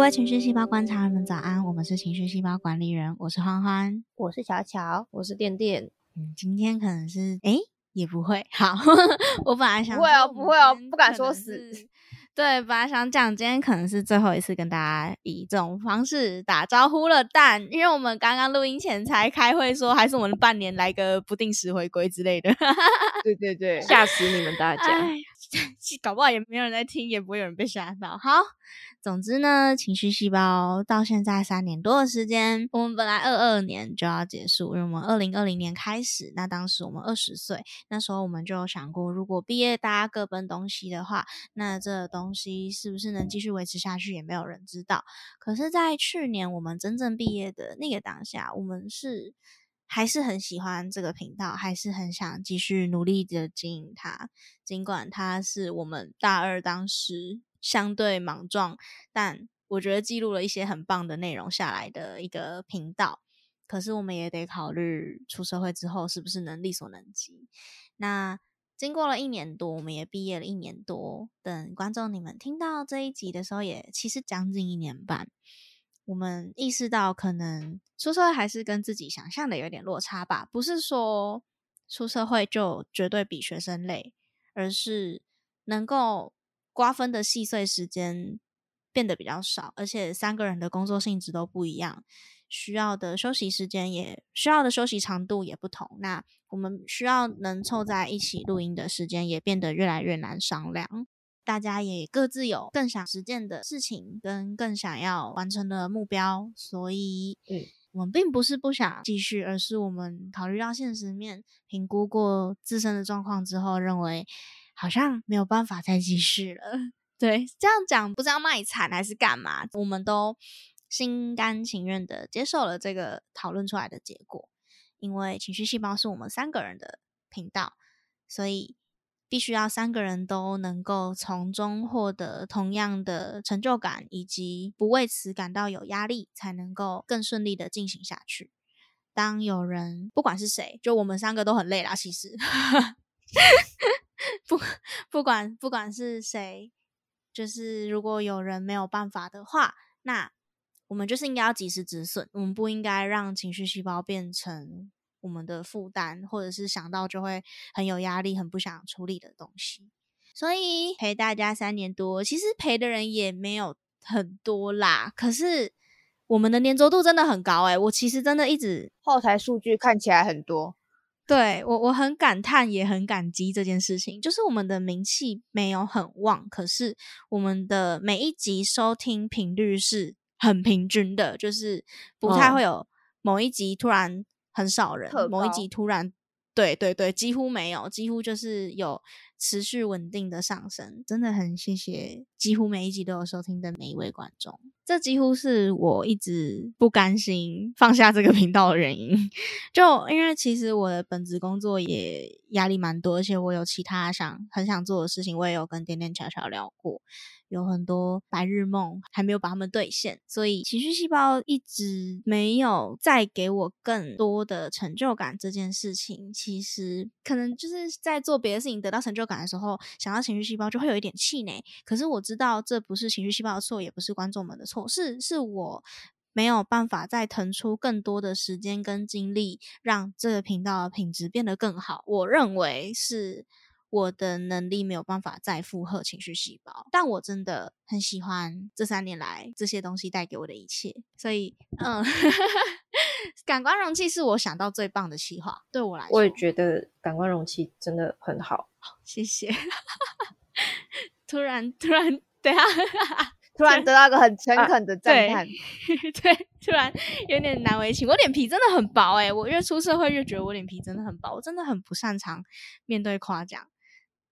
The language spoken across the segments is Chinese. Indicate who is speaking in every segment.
Speaker 1: 各位情绪细胞观察人们早安，我们是情绪细胞管理人，我是欢欢，
Speaker 2: 我是巧巧，
Speaker 3: 我是电电。
Speaker 1: 嗯，今天可能是诶也不会好，我本来想
Speaker 2: 不会哦，不会哦，不敢说死。
Speaker 1: 对，本来想讲今天可能是最后一次跟大家以这种方式打招呼了，但因为我们刚刚录音前才开会说，还是我们半年来个不定时回归之类的。
Speaker 2: 对对对，
Speaker 3: 吓死你们大家！
Speaker 1: 搞不好也没有人在听，也不会有人被吓到。好。总之呢，情绪细胞到现在三年多的时间，我们本来二二年就要结束，因为我们二零二零年开始，那当时我们二十岁，那时候我们就有想过，如果毕业大家各奔东西的话，那这东西是不是能继续维持下去，也没有人知道。可是，在去年我们真正毕业的那个当下，我们是还是很喜欢这个频道，还是很想继续努力的经营它，尽管它是我们大二当时。相对莽撞，但我觉得记录了一些很棒的内容下来的一个频道。可是我们也得考虑出社会之后是不是能力所能及。那经过了一年多，我们也毕业了一年多。等观众你们听到这一集的时候，也其实将近一年半。我们意识到，可能出社会还是跟自己想象的有点落差吧。不是说出社会就绝对比学生累，而是能够。瓜分的细碎时间变得比较少，而且三个人的工作性质都不一样，需要的休息时间也需要的休息长度也不同。那我们需要能凑在一起录音的时间也变得越来越难商量。大家也各自有更想实践的事情跟更想要完成的目标，所以，嗯，我们并不是不想继续，而是我们考虑到现实面，评估过自身的状况之后，认为。好像没有办法再继续了。对，这样讲不知道卖惨还是干嘛，我们都心甘情愿的接受了这个讨论出来的结果。因为情绪细胞是我们三个人的频道，所以必须要三个人都能够从中获得同样的成就感，以及不为此感到有压力，才能够更顺利的进行下去。当有人不管是谁，就我们三个都很累啦，其实。不，不管不管是谁，就是如果有人没有办法的话，那我们就是应该要及时止损。我们不应该让情绪细胞变成我们的负担，或者是想到就会很有压力、很不想处理的东西。所以陪大家三年多，其实陪的人也没有很多啦。可是我们的粘着度真的很高诶，我其实真的一直
Speaker 2: 后台数据看起来很多。
Speaker 1: 对我，我很感叹，也很感激这件事情。就是我们的名气没有很旺，可是我们的每一集收听频率是很平均的，就是不太会有某一集突然很少人，某一集突然，对对对，几乎没有，几乎就是有。持续稳定的上升，真的很谢谢几乎每一集都有收听的每一位观众。这几乎是我一直不甘心放下这个频道的原因。就因为其实我的本职工作也压力蛮多，而且我有其他想很想做的事情，我也有跟点点巧巧聊过。有很多白日梦还没有把它们兑现，所以情绪细胞一直没有再给我更多的成就感。这件事情其实可能就是在做别的事情得到成就感的时候，想到情绪细胞就会有一点气馁。可是我知道这不是情绪细胞的错，也不是观众们的错，是是我没有办法再腾出更多的时间跟精力，让这个频道的品质变得更好。我认为是。我的能力没有办法再负荷情绪细胞，但我真的很喜欢这三年来这些东西带给我的一切，所以，嗯，感官容器是我想到最棒的企划，对我来说，
Speaker 3: 我也觉得感官容器真的很好，
Speaker 1: 谢谢。突然，突然，等下，
Speaker 2: 突然得到一个很诚恳的赞叹，
Speaker 1: 对，突然有点难为情。我脸皮真的很薄哎，我越出社会越觉得我脸皮真的很薄，我真的很不擅长面对夸奖。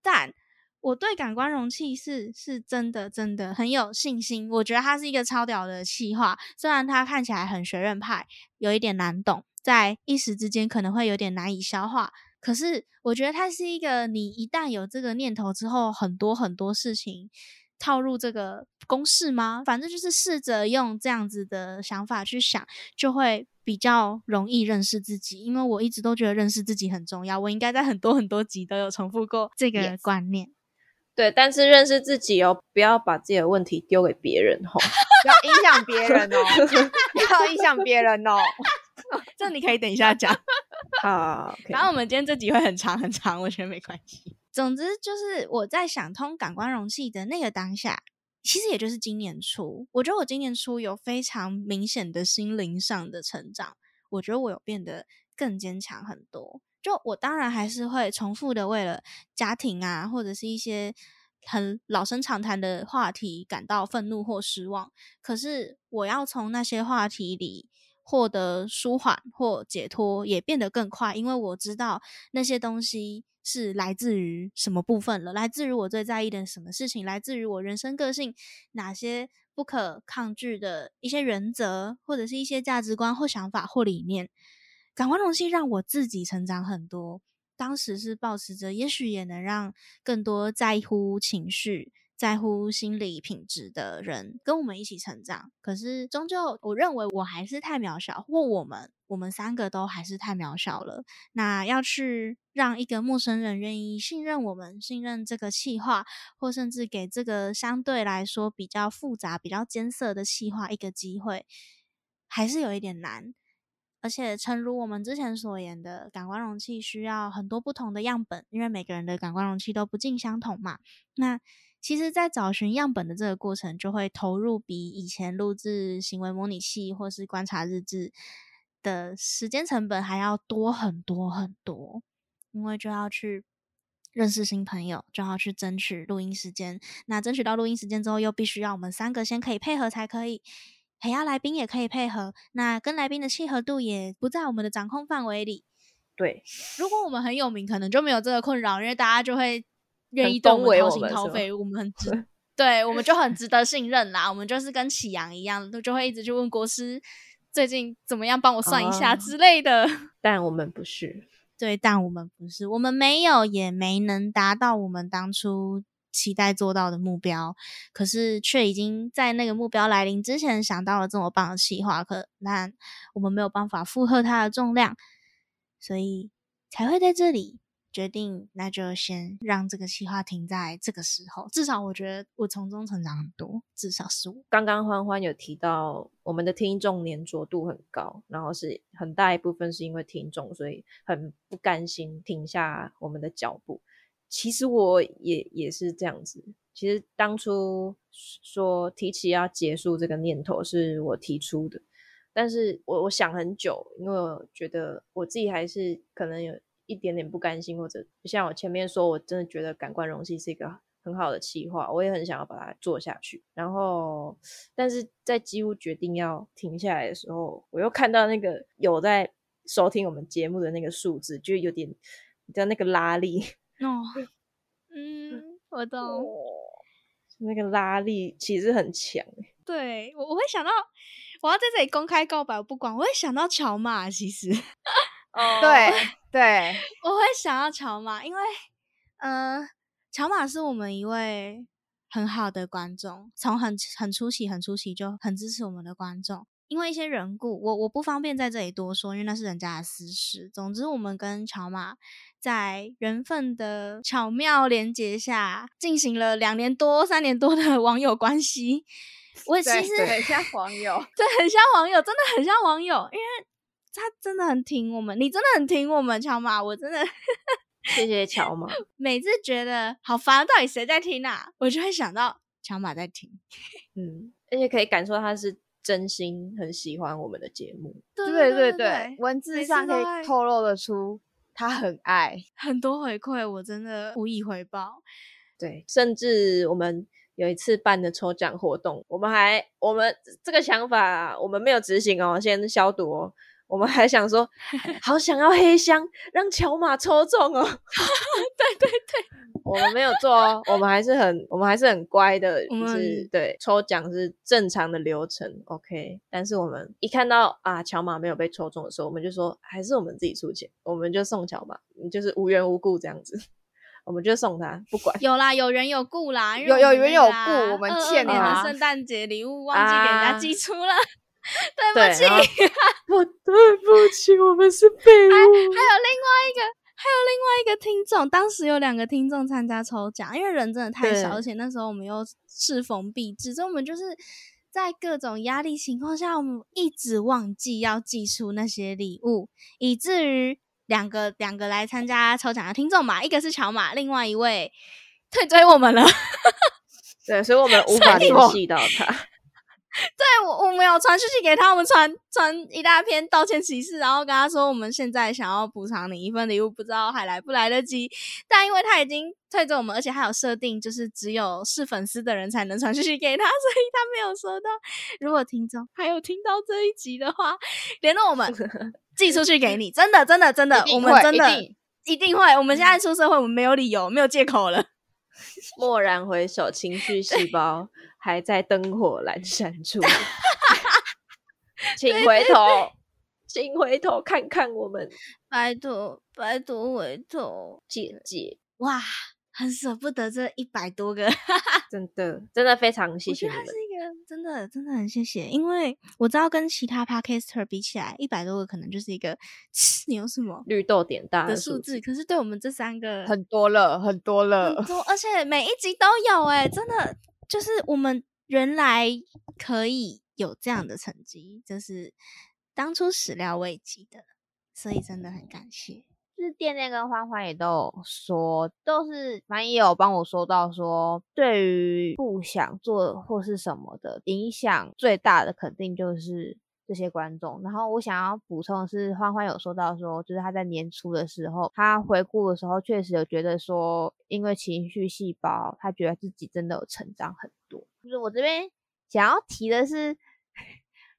Speaker 1: 但我对感官容器是是真的真的很有信心，我觉得它是一个超屌的企划。虽然它看起来很学院派，有一点难懂，在一时之间可能会有点难以消化，可是我觉得它是一个你一旦有这个念头之后，很多很多事情套入这个公式吗？反正就是试着用这样子的想法去想，就会。比较容易认识自己，因为我一直都觉得认识自己很重要。我应该在很多很多集都有重复过这个观念。
Speaker 3: 对，但是认识自己哦，不要把自己的问题丢给别人哦。
Speaker 2: 不 要影响别人哦，不要影响别人哦。
Speaker 1: 这你可以等一下讲。
Speaker 3: 好，
Speaker 1: 然后我们今天这集会很长很长，我觉得没关系。总之就是我在想通感官容器的那个当下，其实也就是今年初，我觉得我今年初有非常明显的心灵上的成长，我觉得我有变得更坚强很多。就我当然还是会重复的为了家庭啊，或者是一些很老生常谈的话题感到愤怒或失望，可是我要从那些话题里。获得舒缓或解脱也变得更快，因为我知道那些东西是来自于什么部分了，来自于我最在意的什么事情，来自于我人生个性哪些不可抗拒的一些原则，或者是一些价值观或想法或理念。感官容器让我自己成长很多，当时是保持着，也许也能让更多在乎情绪。在乎心理品质的人跟我们一起成长，可是终究我认为我还是太渺小，或我们我们三个都还是太渺小了。那要去让一个陌生人愿意信任我们，信任这个气划，或甚至给这个相对来说比较复杂、比较艰涩的气划一个机会，还是有一点难。而且，诚如我们之前所言的，感官容器需要很多不同的样本，因为每个人的感官容器都不尽相同嘛。那其实，在找寻样本的这个过程，就会投入比以前录制行为模拟器或是观察日志的时间成本还要多很多很多，因为就要去认识新朋友，就要去争取录音时间。那争取到录音时间之后，又必须要我们三个先可以配合才可以，陪要来宾也可以配合。那跟来宾的契合度也不在我们的掌控范围里。
Speaker 3: 对，
Speaker 1: 如果我们很有名，可能就没有这个困扰，因为大家就会。愿意动我们掏心掏肺，我们很值，对我们就很值得信任啦。我们就是跟启阳一样，就就会一直去问国师最近怎么样，帮我算一下之类的。
Speaker 3: 但我们不是，
Speaker 1: 对，但我们不是，我们没有也没能达到我们当初期待做到的目标，可是却已经在那个目标来临之前想到了这么棒的企划，可那我们没有办法负荷它的重量，所以才会在这里。决定，那就先让这个计划停在这个时候。至少我觉得我从中成长很多，至少是我。
Speaker 3: 刚刚欢欢有提到，我们的听众粘着度很高，然后是很大一部分是因为听众，所以很不甘心停下我们的脚步。其实我也也是这样子。其实当初说提起要结束这个念头是我提出的，但是我我想很久，因为我觉得我自己还是可能有。一点点不甘心，或者像我前面说，我真的觉得感官容器是一个很好的企划，我也很想要把它做下去。然后，但是在几乎决定要停下来的时候，我又看到那个有在收听我们节目的那个数字，就有点的那个拉力
Speaker 1: 哦。嗯，我懂。
Speaker 3: 那个拉力其实很强。
Speaker 1: 对我，我会想到我要在这里公开告白，我不管，我会想到乔马，其实。
Speaker 2: 哦，对对，
Speaker 1: 我会想到乔马，因为，呃，乔马是我们一位很好的观众，从很很初期很初期就很支持我们的观众。因为一些缘故，我我不方便在这里多说，因为那是人家的私事。总之，我们跟乔马在缘分的巧妙连接下，进行了两年多、三年多的 网友关系。我其实
Speaker 2: 很像网友，
Speaker 1: 对，很像网友，真的很像网友，因为。他真的很挺我们，你真的很挺我们，乔马，我真的
Speaker 3: 谢谢乔马。
Speaker 1: 每次觉得好烦，到底谁在听啊？我就会想到乔马在听，
Speaker 3: 嗯，而且可以感受他是真心很喜欢我们的节目。
Speaker 1: 对
Speaker 2: 对
Speaker 1: 对，
Speaker 2: 文字上可以透露得出他很爱，
Speaker 1: 很多回馈，我真的无以回报。
Speaker 3: 对，甚至我们有一次办的抽奖活动，我们还我们这个想法我们没有执行哦，先消毒哦。我们还想说，好想要黑箱让乔马抽中哦！
Speaker 1: 对对对，
Speaker 3: 我们没有做哦，我们还是很我们还是很乖的，就是对抽奖是正常的流程，OK。但是我们一看到啊乔马没有被抽中的时候，我们就说还是我们自己出钱，我们就送乔马，就是无缘无故这样子，我们就送他，不管
Speaker 1: 有啦，有缘有故啦，
Speaker 2: 有有缘有故，我们欠
Speaker 1: 年的圣诞节礼物忘记给人家寄出了。对不起，
Speaker 3: 我对不起，我们是废物。还有
Speaker 1: 另外一个，还有另外一个听众，当时有两个听众参加抽奖，因为人真的太少，而且那时候我们又适逢毕制，所以我们就是。在各种压力情况下，我们一直忘记要寄出那些礼物，以至于两个两个来参加抽奖的听众嘛，一个是乔马，另外一位退追我们了。
Speaker 3: 对，所以我们无 法联系到他。
Speaker 1: 对我，我们有传讯息给他，我们传传一大篇道歉启事，然后跟他说我们现在想要补偿你一份礼物，不知道还来不来得及。但因为他已经退着我们，而且还有设定，就是只有是粉丝的人才能传讯息给他，所以他没有收到。如果听众还有听到这一集的话，联络我们 寄出去给你，真的真的真的，我们真的一定会。我们现在出社会，我们没有理由，没有借口了。
Speaker 3: 蓦然回首，情绪细胞。还在灯火阑珊处，请回头，请回头看看我们，
Speaker 1: 拜托，拜托回头，
Speaker 3: 姐姐，
Speaker 1: 哇，很舍不得这一百多个，
Speaker 3: 真的，真的非常谢谢你们，
Speaker 1: 是一个真的，真的很谢谢，因为我知道跟其他 podcaster 比起来，一百多个可能就是一个 你有什么
Speaker 3: 绿豆点大
Speaker 1: 的数字，可是对我们这三个
Speaker 2: 很多了，很多了，
Speaker 1: 很多，而。且每一集都有，哎，真的。就是我们原来可以有这样的成绩，就是当初始料未及的，所以真的很感谢。
Speaker 2: 就是店店跟欢欢也都有说，都是蛮有帮我说到说，对于不想做或是什么的影响最大的，肯定就是。这些观众，然后我想要补充的是，欢欢有说到说，就是他在年初的时候，他回顾的时候，确实有觉得说，因为情绪细胞，他觉得自己真的有成长很多。就是我这边想要提的是，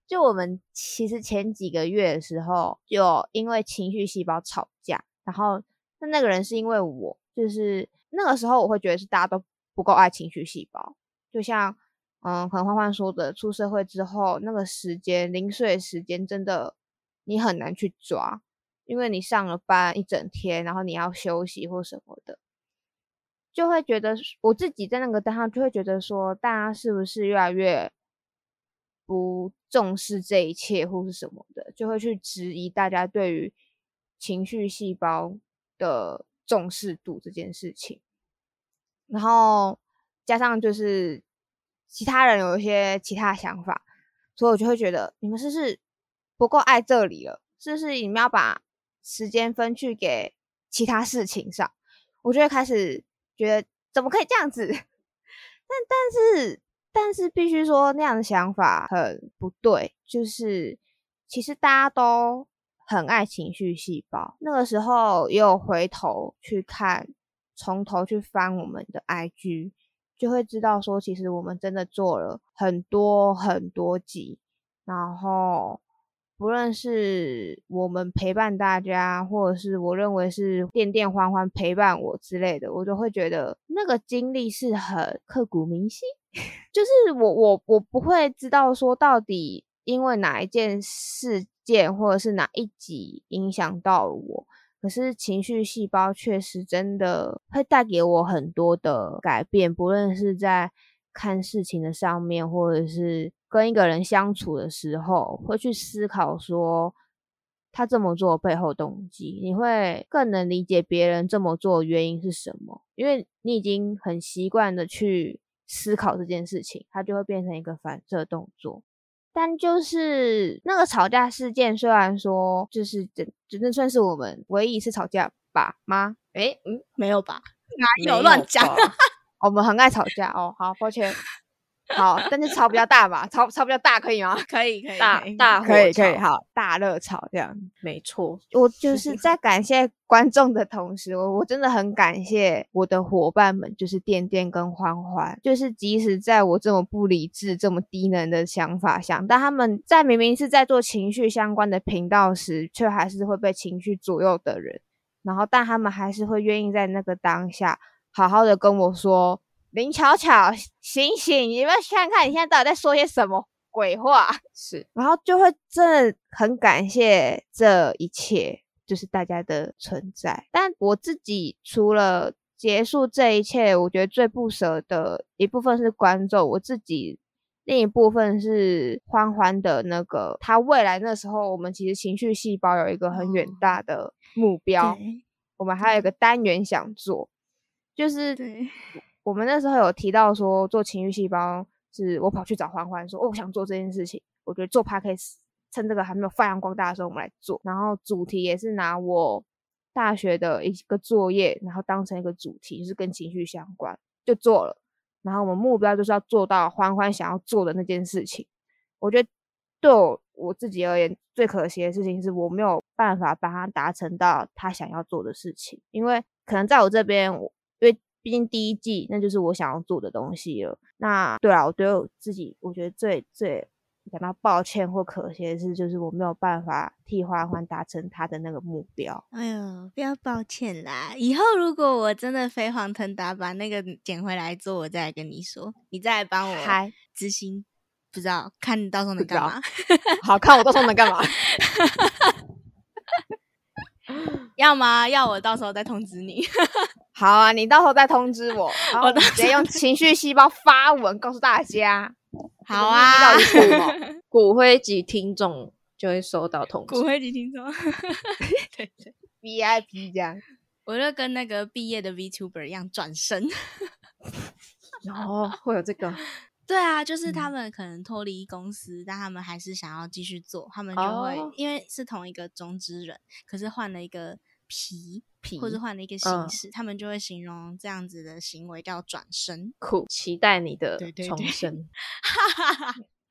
Speaker 2: 就我们其实前几个月的时候，就因为情绪细胞吵架，然后那那个人是因为我，就是那个时候我会觉得是大家都不够爱情绪细胞，就像。嗯，可能欢欢说的，出社会之后那个时间零碎时间真的你很难去抓，因为你上了班一整天，然后你要休息或什么的，就会觉得我自己在那个当下就会觉得说，大家是不是越来越不重视这一切或是什么的，就会去质疑大家对于情绪细胞的重视度这件事情，然后加上就是。其他人有一些其他想法，所以我就会觉得你们是不是不够爱这里了？是不是你们要把时间分去给其他事情上？我就会开始觉得怎么可以这样子？但但是但是必须说那样的想法很不对。就是其实大家都很爱情绪细胞，那个时候也有回头去看，从头去翻我们的 IG。就会知道说，其实我们真的做了很多很多集，然后不论是我们陪伴大家，或者是我认为是电电欢欢陪伴我之类的，我都会觉得那个经历是很刻骨铭心。就是我我我不会知道说到底因为哪一件事件或者是哪一集影响到了我。可是情绪细胞确实真的会带给我很多的改变，不论是在看事情的上面，或者是跟一个人相处的时候，会去思考说他这么做背后动机，你会更能理解别人这么做原因是什么，因为你已经很习惯的去思考这件事情，它就会变成一个反射动作。但就是那个吵架事件，虽然说就是真真正算是我们唯一一次吵架吧吗？
Speaker 3: 诶，嗯，
Speaker 1: 没有吧？哪有乱讲？
Speaker 2: 我们很爱吵架哦。好，抱歉。好，但是吵比较大吧，吵吵比较大可以吗？
Speaker 1: 可以，可以，
Speaker 3: 大大
Speaker 2: 可以，可以，好，大热吵这样，
Speaker 3: 没错。
Speaker 2: 我就是在感谢观众的同时，我我真的很感谢我的伙伴们，就是电电跟欢欢，就是即使在我这么不理智、这么低能的想法下，但他们在明明是在做情绪相关的频道时，却还是会被情绪左右的人，然后但他们还是会愿意在那个当下好好的跟我说。林巧巧，醒醒！你们看看，你现在到底在说些什么鬼话？
Speaker 3: 是，
Speaker 2: 然后就会真的很感谢这一切，就是大家的存在。但我自己除了结束这一切，我觉得最不舍的一部分是观众，我自己另一部分是欢欢的那个，他未来那时候，我们其实情绪细胞有一个很远大的目标，我们还有一个单元想做，就是。我们那时候有提到说，做情绪细胞是我跑去找欢欢说，我想做这件事情，我觉得做 podcast 趁这个还没有发扬光大的时候，我们来做。然后主题也是拿我大学的一个作业，然后当成一个主题，就是跟情绪相关，就做了。然后我们目标就是要做到欢欢想要做的那件事情。我觉得对我我自己而言，最可惜的事情是我没有办法帮他达成到他想要做的事情，因为可能在我这边，因为毕竟第一季那就是我想要做的东西了。那对啊，我对我自己，我觉得最最感到抱歉或可惜的是，就是我没有办法替花欢达成他的那个目标。
Speaker 1: 哎呦，不要抱歉啦！以后如果我真的飞黄腾达，把那个捡回来做，我再来跟你说，你再来帮我
Speaker 2: 嗨
Speaker 1: 执行。不知道，看你到时候能干嘛？
Speaker 2: 好看我到时候能干嘛？
Speaker 1: 要吗？要我到时候再通知你。
Speaker 2: 好啊，你到时候再通知我，然后直接用情绪细胞发文告诉大家。
Speaker 1: 好啊，
Speaker 3: 骨灰级听众就会收到通知。
Speaker 1: 骨灰级听众，对对
Speaker 2: ，VIP 这样，
Speaker 1: 我就跟那个毕业的 VTuber 一样转身。
Speaker 3: 哦，会有这个。
Speaker 1: 对啊，就是他们可能脱离公司，但他们还是想要继续做，他们就会因为是同一个中之人，可是换了一个皮皮，或者换了一个形式，他们就会形容这样子的行为叫转身。
Speaker 3: 酷，期待你的重生。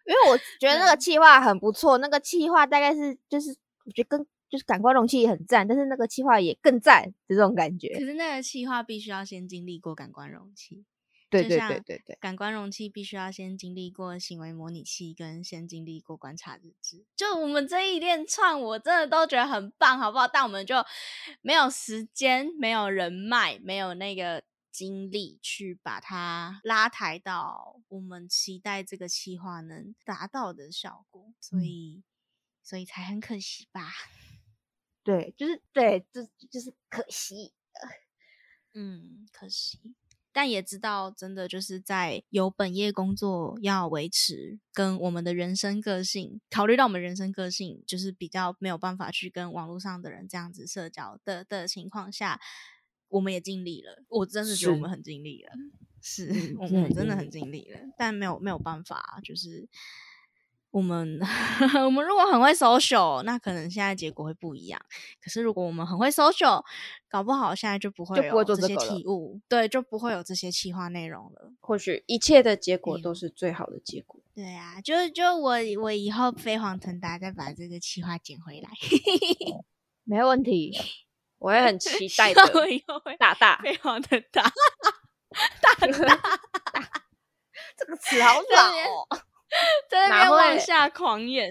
Speaker 2: 因为我觉得那个气化很不错，那个气化大概是就是我觉得跟就是感官容器也很赞，但是那个气化也更赞的这种感觉。
Speaker 1: 可是那个气化必须要先经历过感官容器。
Speaker 2: 对对对对对，
Speaker 1: 感官容器必须要先经历过行为模拟器，跟先经历过观察日志。就我们这一连串，我真的都觉得很棒，好不好？但我们就没有时间、没有人脉、没有那个精力去把它拉抬到我们期待这个企划能达到的效果，所以，所以才很可惜吧？
Speaker 2: 对，就是对，就就是可惜。
Speaker 1: 嗯，可惜。但也知道，真的就是在有本业工作要维持，跟我们的人生个性，考虑到我们人生个性，就是比较没有办法去跟网络上的人这样子社交的的情况下，我们也尽力了。我真的觉得我们很尽力了，是我们真的很尽力了，但没有没有办法，就是。我们 我们如果很会 social，那可能现在结果会不一样。可是如果我们很会 social，搞不好现在就不会有这些体悟，对，就不会有这些企划内容了。
Speaker 3: 或许一切的结果都是最好的结果。
Speaker 1: 对啊，就就我我以后飞黄腾达，再把这个企划捡回来，
Speaker 2: 没问题。
Speaker 3: 我也很期待的。大大
Speaker 1: 飞黄腾达，大大
Speaker 2: 这个词好老哦。
Speaker 1: 在那边往下狂演，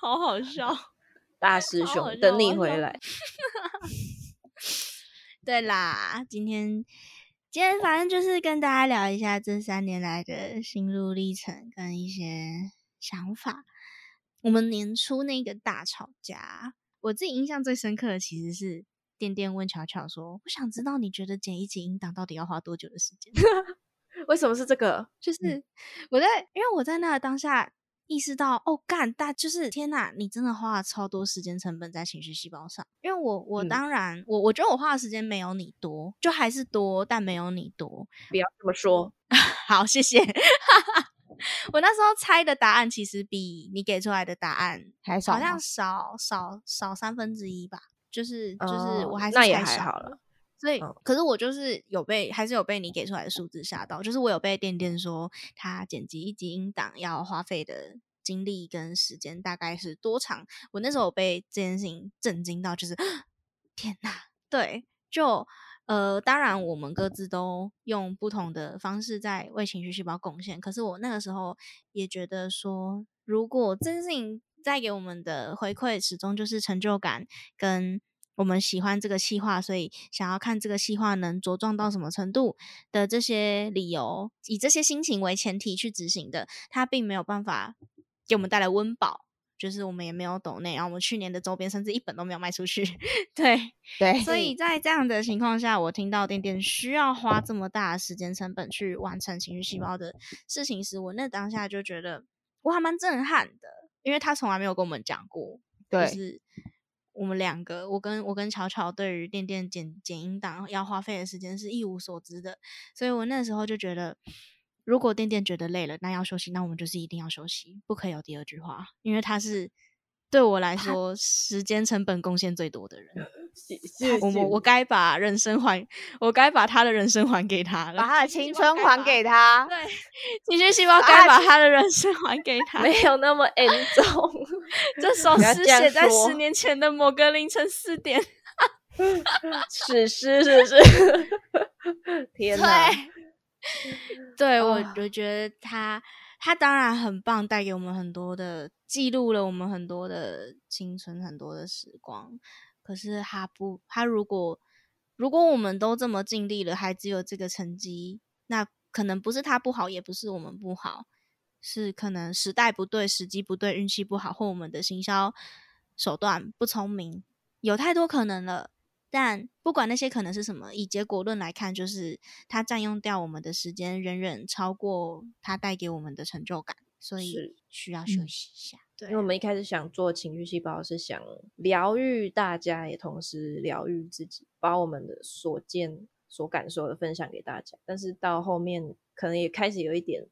Speaker 1: 好好笑！
Speaker 3: 大师兄等你回来。
Speaker 1: 对啦，今天今天反正就是跟大家聊一下这三年来的心路历程跟一些想法。我们年初那个大吵架，我自己印象最深刻的其实是店店问巧巧说：“我想知道你觉得剪一集音档到底要花多久的时间？”
Speaker 3: 为什么是这个？
Speaker 1: 就是我在，因为我在那个当下意识到，哦，干大就是天哪，你真的花了超多时间成本在情绪细胞上。因为我，我当然，我我觉得我花的时间没有你多，就还是多，但没有你多。
Speaker 3: 不要这么说，
Speaker 1: 好，谢谢。我那时候猜的答案其实比你给出来的答案
Speaker 2: 还少，
Speaker 1: 好像少少少三分之一吧。就是就是，我还是
Speaker 3: 那也还好了。
Speaker 1: 所以，可是我就是有被，还是有被你给出来的数字吓到。就是我有被店店说，他剪辑一集音档要花费的精力跟时间大概是多长。我那时候被这件事情震惊到，就是 天哪！对，就呃，当然我们各自都用不同的方式在为情绪细胞贡献。可是我那个时候也觉得说，如果这件事情带给我们的回馈始终就是成就感跟。我们喜欢这个细化，所以想要看这个细化能茁壮到什么程度的这些理由，以这些心情为前提去执行的，它并没有办法给我们带来温饱，就是我们也没有抖内，然后我们去年的周边甚至一本都没有卖出去。对
Speaker 2: 对，
Speaker 1: 所以在这样的情况下，我听到点点需要花这么大的时间成本去完成情绪细胞的事情时，我那当下就觉得我还蛮震撼的，因为他从来没有跟我们讲过，就是。我们两个，我跟我跟巧巧对于电电剪剪音档要花费的时间是一无所知的，所以我那时候就觉得，如果电电觉得累了，那要休息，那我们就是一定要休息，不可以有第二句话，因为他是对我来说时间成本贡献最多的人。我我我该把人生还，我该把他的人生还给他了，
Speaker 2: 把他的青春还给他。
Speaker 1: 对，情绪细胞该把他的人生还给他。
Speaker 3: 没有那么严重，
Speaker 1: 这首诗写在十年前的某个凌晨四点。
Speaker 3: 史诗是不是？天哪！
Speaker 1: 对我，我觉得他他当然很棒，带给我们很多的记录了我们很多的青春，很多的时光。可是他不，他如果如果我们都这么尽力了，还只有这个成绩，那可能不是他不好，也不是我们不好，是可能时代不对，时机不对，运气不好，或我们的行销手段不聪明，有太多可能了。但不管那些可能是什么，以结果论来看，就是它占用掉我们的时间，远远超过它带给我们的成就感，所以需要休息一下。对，
Speaker 3: 因为我们一开始想做情绪细胞，是想疗愈大家，也同时疗愈自己，把我们的所见、所感受的分享给大家。但是到后面，可能也开始有一点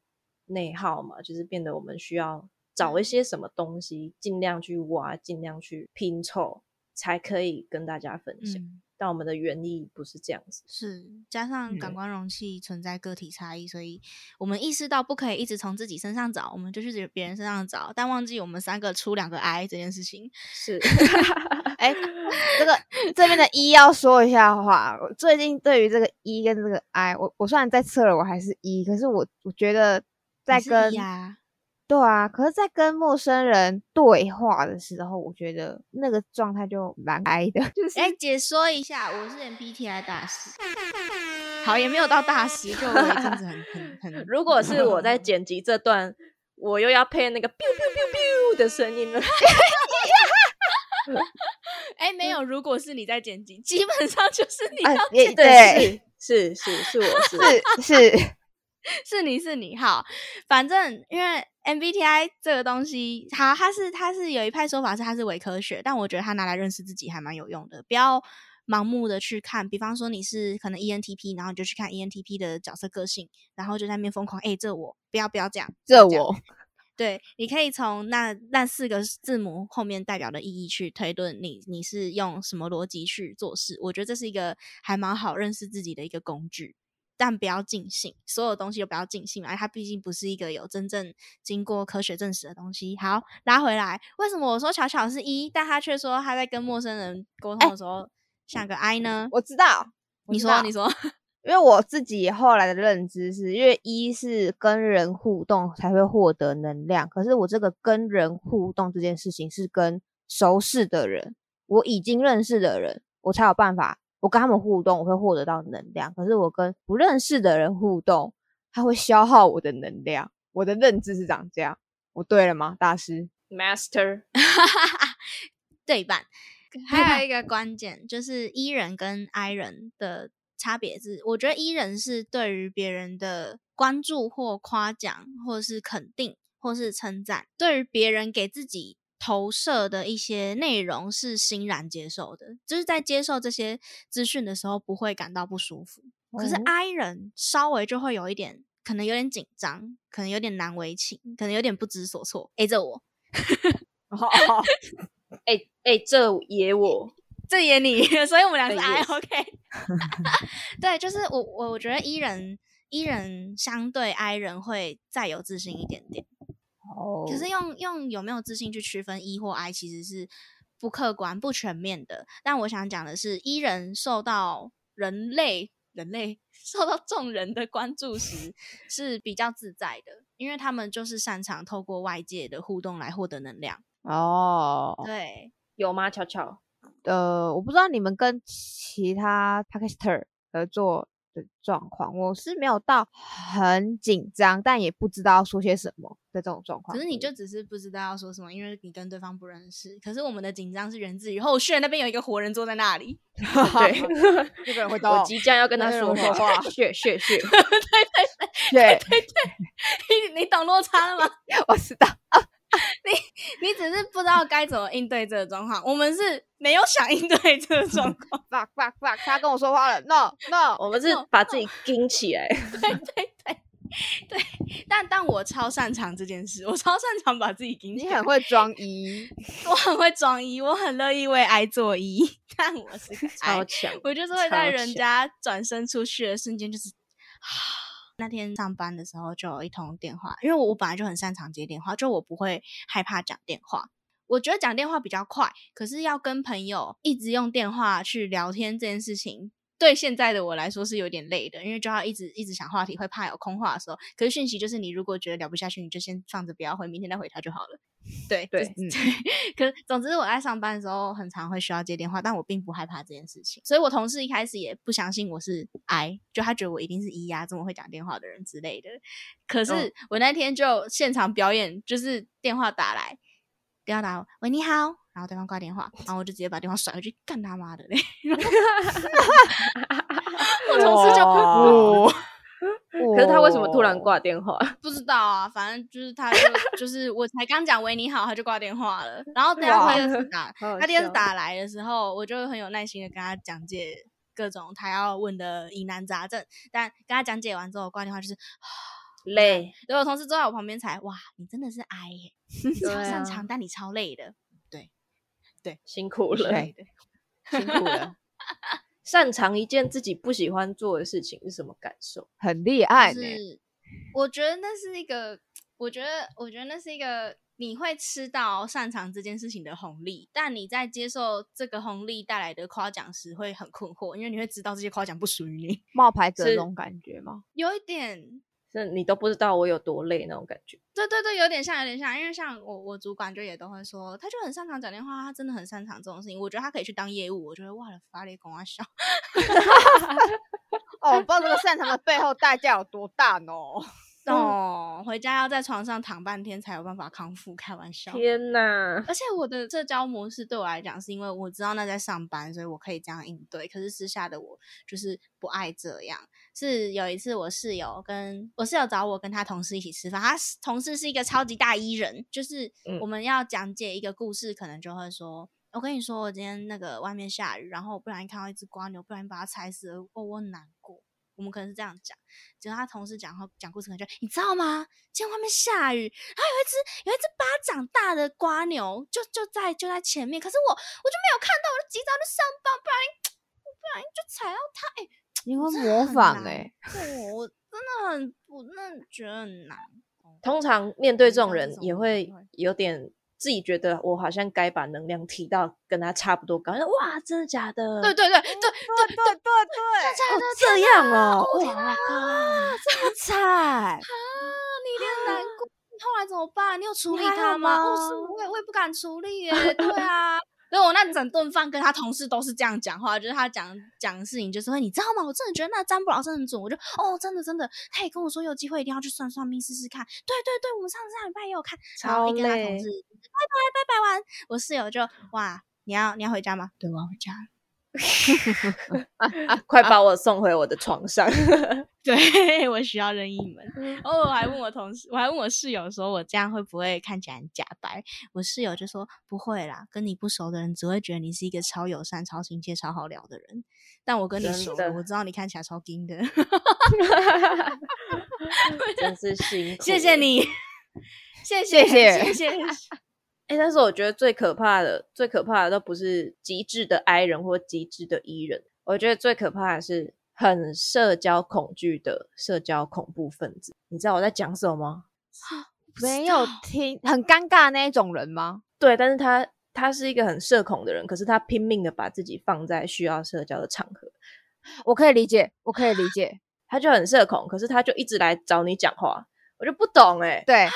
Speaker 3: 内耗嘛，就是变得我们需要找一些什么东西，尽量去挖，尽量去拼凑。才可以跟大家分享，但我们的原意不是这样子。
Speaker 1: 是加上感官容器存在个体差异，所以我们意识到不可以一直从自己身上找，我们就去别人身上找，但忘记我们三个出两个 I 这件事情。
Speaker 2: 是 哎，这个这边的一要说一下话。我最近对于这个一跟这个 I，我我虽然在测了，我还是一，可是我我觉得在跟。对啊，可是，在跟陌生人对话的时候，我觉得那个状态就蛮哀的。就是，
Speaker 1: 哎，解说一下，我是 MBTI 大师。好，也没有到大师，就一阵子很很很。
Speaker 3: 如果是我在剪辑这段，我又要配那个 biu biu biu biu 的声音了。
Speaker 1: 哎，没有，如果是你在剪辑，基本上就是你要剪。
Speaker 2: 对，
Speaker 3: 是是是，我是
Speaker 2: 是是。
Speaker 1: 是你是你好，反正因为 MBTI 这个东西，好，它是它是有一派说法是它是伪科学，但我觉得它拿来认识自己还蛮有用的。不要盲目的去看，比方说你是可能 ENTP，然后你就去看 ENTP 的角色个性，然后就在那边疯狂，哎，这我不要不要这样，
Speaker 2: 这我，
Speaker 1: 对，你可以从那那四个字母后面代表的意义去推论你你是用什么逻辑去做事。我觉得这是一个还蛮好认识自己的一个工具。但不要尽兴，所有东西都不要尽兴嘛，它毕竟不是一个有真正经过科学证实的东西。好，拉回来，为什么我说巧巧是一，但他却说他在跟陌生人沟通的时候像个 I 呢？
Speaker 2: 我知道，
Speaker 1: 你说，你说，
Speaker 2: 因为我自己后来的认知是，因为一是跟人互动才会获得能量，可是我这个跟人互动这件事情是跟熟识的人，我已经认识的人，我才有办法。我跟他们互动，我会获得到能量。可是我跟不认识的人互动，他会消耗我的能量。我的认知是长这样，我对了吗，大师
Speaker 3: ？Master，
Speaker 1: 对半。还有一个关键就是 E 人跟 I 人的差别是，我觉得 E 人是对于别人的关注或夸奖，或是肯定，或是称赞，对于别人给自己。投射的一些内容是欣然接受的，就是在接受这些资讯的时候不会感到不舒服。可是 I 人稍微就会有一点，可能有点紧张，可能有点难为情，可能有点不知所措。哎，这我，
Speaker 3: 哎哎，这也我，
Speaker 1: 这也你，所以我们两个 I OK。对，就是我我我觉得 E 人 E 人相对 I 人会再有自信一点点。可是用用有没有自信去区分 E 或 I，其实是不客观、不全面的。但我想讲的是，E 人受到人类人类 受到众人的关注时 是比较自在的，因为他们就是擅长透过外界的互动来获得能量。
Speaker 2: 哦，
Speaker 1: 对，
Speaker 3: 有吗？巧巧，
Speaker 2: 呃，我不知道你们跟其他 p a k i s t a r 合作。的状况，我是没有到很紧张，但也不知道说些什么的这种状况。
Speaker 1: 可是你就只是不知道要说什么，因为你跟对方不认识。可是我们的紧张是源自于后续那边有一个活人坐在那里，
Speaker 3: 对，
Speaker 2: 日 本人会到，
Speaker 3: 我即将要跟他说话，血血血，对
Speaker 1: 对对对对，你你懂落差了吗？
Speaker 2: 我知道。
Speaker 1: 你你只是不知道该怎么应对这个状况，我们是没有想应对这个状况。
Speaker 2: fuck fuck fuck，他跟我说话了，no no，
Speaker 3: 我们是把自己盯起来。
Speaker 1: 对对对，对，但但我超擅长这件事，我超擅长把自己顶起来。
Speaker 2: 你很会装一，
Speaker 1: 我很会装一，我很乐意为爱做一，但我是个
Speaker 3: 超强，
Speaker 1: 我就是会在人家转身出去的瞬间，就是 那天上班的时候就有一通电话，因为我本来就很擅长接电话，就我不会害怕讲电话。我觉得讲电话比较快，可是要跟朋友一直用电话去聊天这件事情，对现在的我来说是有点累的，因为就要一直一直想话题，会怕有空话的时候。可是讯息就是你如果觉得聊不下去，你就先放着不要回，明天再回他就好了。对
Speaker 3: 对
Speaker 1: 就是对。可是总之我在上班的时候很常会需要接电话，但我并不害怕这件事情，所以我同事一开始也不相信我是 I，就他觉得我一定是 E 呀、这么会讲电话的人之类的。可是
Speaker 3: 哦
Speaker 1: 我那天就现场表演，就是电话打来，电话打我喂你好，然后对方挂电话，然后我就直接把电话甩回去，干他妈的嘞！我同事就
Speaker 2: 哇
Speaker 3: 可是他为什么突然挂电话？
Speaker 1: 不知道啊，反正就是他就就是我才刚讲喂你好，他就挂电话了。然后等下
Speaker 2: 他
Speaker 1: 第二次打，他第二次打来的时候，我就很有耐心的跟他讲解各种他要问的疑难杂症。但跟他讲解完之后，我挂电话就是，
Speaker 3: 累，
Speaker 1: 对我同事坐在我旁边才，哇，你真的是 I 耶，你超擅长，但你超累的。
Speaker 3: 辛苦了。
Speaker 2: 对辛苦了，
Speaker 3: 擅长一件自己不喜欢做的事情是什么感受？
Speaker 2: 很厉害
Speaker 1: 是我觉得那是一个，我觉得我觉得那是一个你会吃到擅长这件事情的红利，但你在接受这个红利带来的夸奖时会很困惑，因为你会知道这些夸奖不属于你，
Speaker 2: 冒牌者
Speaker 3: 是
Speaker 2: 那种感觉吗？
Speaker 1: 有一点。
Speaker 3: 是你都不知道我有多累那种感觉。
Speaker 1: 对对对，有点像，有点像，因为像我我主管就也都会说，他就很擅长讲电话，他真的很擅长这种事情。我觉得他可以去当业务，我觉得哇了，发雷公啊笑。
Speaker 2: 哦，我不知道这个擅长的背后代价有多大呢。
Speaker 1: 哦，回家要在床上躺半天才有办法康复，开玩笑。
Speaker 3: 天哪！
Speaker 1: 而且我的社交模式对我来讲，是因为我知道那在上班，所以我可以这样应对。可是私下的我就是不爱这样。是有一次我室友跟我室友找我跟他同事一起吃饭，他同事是一个超级大医人，就是
Speaker 3: 嗯
Speaker 1: 我们要讲解一个故事，可能就会说。我跟你说，我今天那个外面下雨，然后我不小心看到一只瓜牛，不小心把它踩死了，哦，我很难过。我们可能是这样讲，结果他同事讲后讲故事，可能就你知道吗？今天外面下雨，然后有一只有一只巴掌大的瓜牛，就就在就在前面，可是我我就没有看到，我就急着要去上班，不然我不小心就踩到它，哎、
Speaker 2: 你会模仿哎、
Speaker 1: 过我真的很我真的觉得很难。
Speaker 3: 通常面对这种人也会有点自己觉得我好像该把能量提到跟他差不多高。哇，真的假的？
Speaker 1: 对对对对
Speaker 2: 对对对对，
Speaker 1: 假的
Speaker 3: 这样哦，
Speaker 1: 天
Speaker 3: 哇
Speaker 2: 啊，这么惨，
Speaker 1: 啊，你很难过。你后来怎么办？你有处理他吗？我也我也不敢处理 耶。对啊，所以我那整顿饭跟他同事都是这样讲话，就是他讲讲事情，就是会你知道吗？我真的觉得那占卜老师很准，我就哦，真的真的，他也跟我说有机会一定要去算算命试试看。对对对，我们上次上礼拜也有看，然后跟他
Speaker 3: 累
Speaker 1: 同事拜拜拜拜完，我室友就哇，你要你要回家吗？对，我要回家了。
Speaker 3: 快把我送回我的床上。
Speaker 1: 对 我需要任意门。然后我还问我同事，我还问我室友说，我这样会不会看起来很假白？我室友就说不会啦，跟你不熟的人只会觉得你是一个超友善、超亲切、超好聊的人。但我跟你
Speaker 3: 真
Speaker 1: 熟了，我知道你看起来超硬的。
Speaker 3: 真是辛苦，
Speaker 1: 谢谢。你，谢
Speaker 2: 谢谢
Speaker 1: 谢谢。
Speaker 3: 哎、但是我觉得最可怕的、最可怕的都不是极致的 I 人或极致的 E 人，我觉得最可怕的是很社交恐惧的社交恐怖分子。你知道我在讲什么吗？
Speaker 2: 没有听，很尴尬那一种人吗？
Speaker 3: 对，但是他他是一个很社恐的人，可是他拼命的把自己放在需要社交的场合，
Speaker 2: 我可以理解，我可以理解，
Speaker 3: 他就很社恐，可是他就一直来找你讲话，我就不懂哎、
Speaker 2: 对，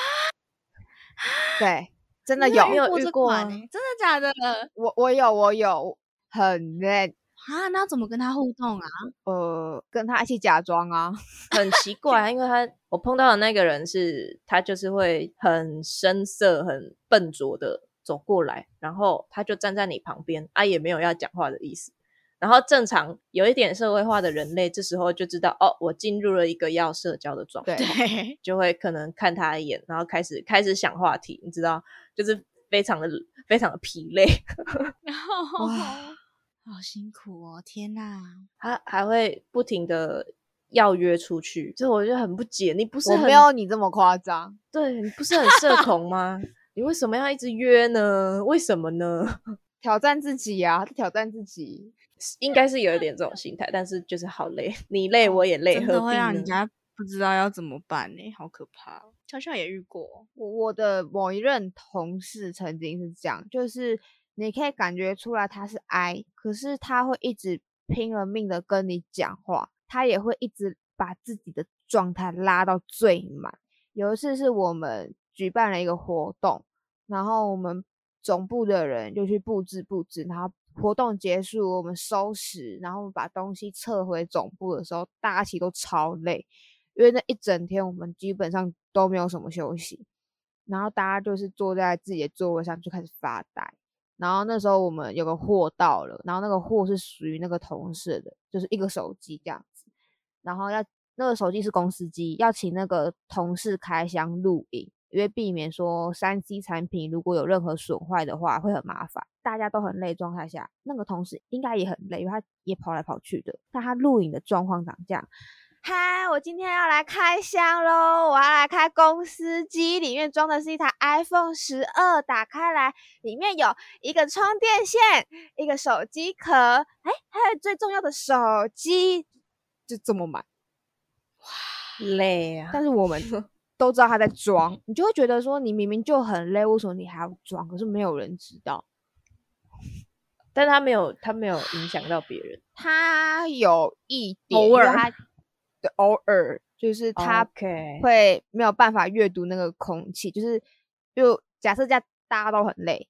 Speaker 2: 对，真的有
Speaker 1: 你，
Speaker 3: 有遇过
Speaker 1: 真的假的？
Speaker 2: 我我有我有，很累，
Speaker 1: 啊，那要怎么跟他互动啊？
Speaker 2: 呃，跟他一起假装啊，
Speaker 3: 很奇怪啊，因为他我碰到的那个人是，他就是会很生涩、很笨拙的走过来，然后他就站在你旁边，啊，也没有要讲话的意思。然后正常有一点社会化的人类，这时候就知道哦，我进入了一个要社交的状态，就会可能看他一眼，然后开始开始想话题，你知道，就是非常的非常的疲累，
Speaker 1: 然后
Speaker 2: 哇
Speaker 1: 好辛苦哦！天哪，
Speaker 3: 他还会不停的要约出去，就我就很不解，你不是
Speaker 2: 我没有你这么夸张。
Speaker 3: 对你不是很社恐吗？你为什么要一直约呢？为什么呢？
Speaker 2: 挑战自己呀、挑战自己。
Speaker 3: 应该是有一点这种心态，但是就是好累，你累我也累，
Speaker 1: 真的会
Speaker 3: 何必呢？
Speaker 1: 让人家不知道要怎么办呢、好可怕哦。悄悄也遇过，
Speaker 2: 我我的某一任同事曾经是这样，就是你可以感觉出来他是 I，可是他会一直拼了命的跟你讲话，他也会一直把自己的状态拉到最满。有一次是我们举办了一个活动，然后我们总部的人就去布置布置，然后活动结束，我们收拾，然后把东西撤回总部的时候，大家其实都超累，因为那一整天我们基本上都没有什么休息，然后大家就是坐在自己的座位上就开始发呆。然后那时候我们有个货到了，然后那个货是属于那个同事的，就是一个手机这样子，然后要那个手机是公司机，要请那个同事开箱录影，因为避免说三 C 产品如果有任何损坏的话会很麻烦。大家都很累状态下，那个同事应该也很累，因为他也跑来跑去的。但他录影的状况长这样。嗨，我今天要来开箱喽！我要来开公司机，里面装的是一台 iPhone 十二，打开来，里面有一个充电线，一个手机壳，哎，还有最重要的手机，就这么满。
Speaker 3: 累啊，
Speaker 2: 但是我们 都知道他在装，你就会觉得说，你明明就很累，为什么你还要装？可是没有人知道，
Speaker 3: 但他没有，他没有影响到别人。
Speaker 2: 他有一点，
Speaker 1: 偶尔
Speaker 2: 他的偶尔就是他会没有办法阅读那个空气，就是就假设这样大家都很累，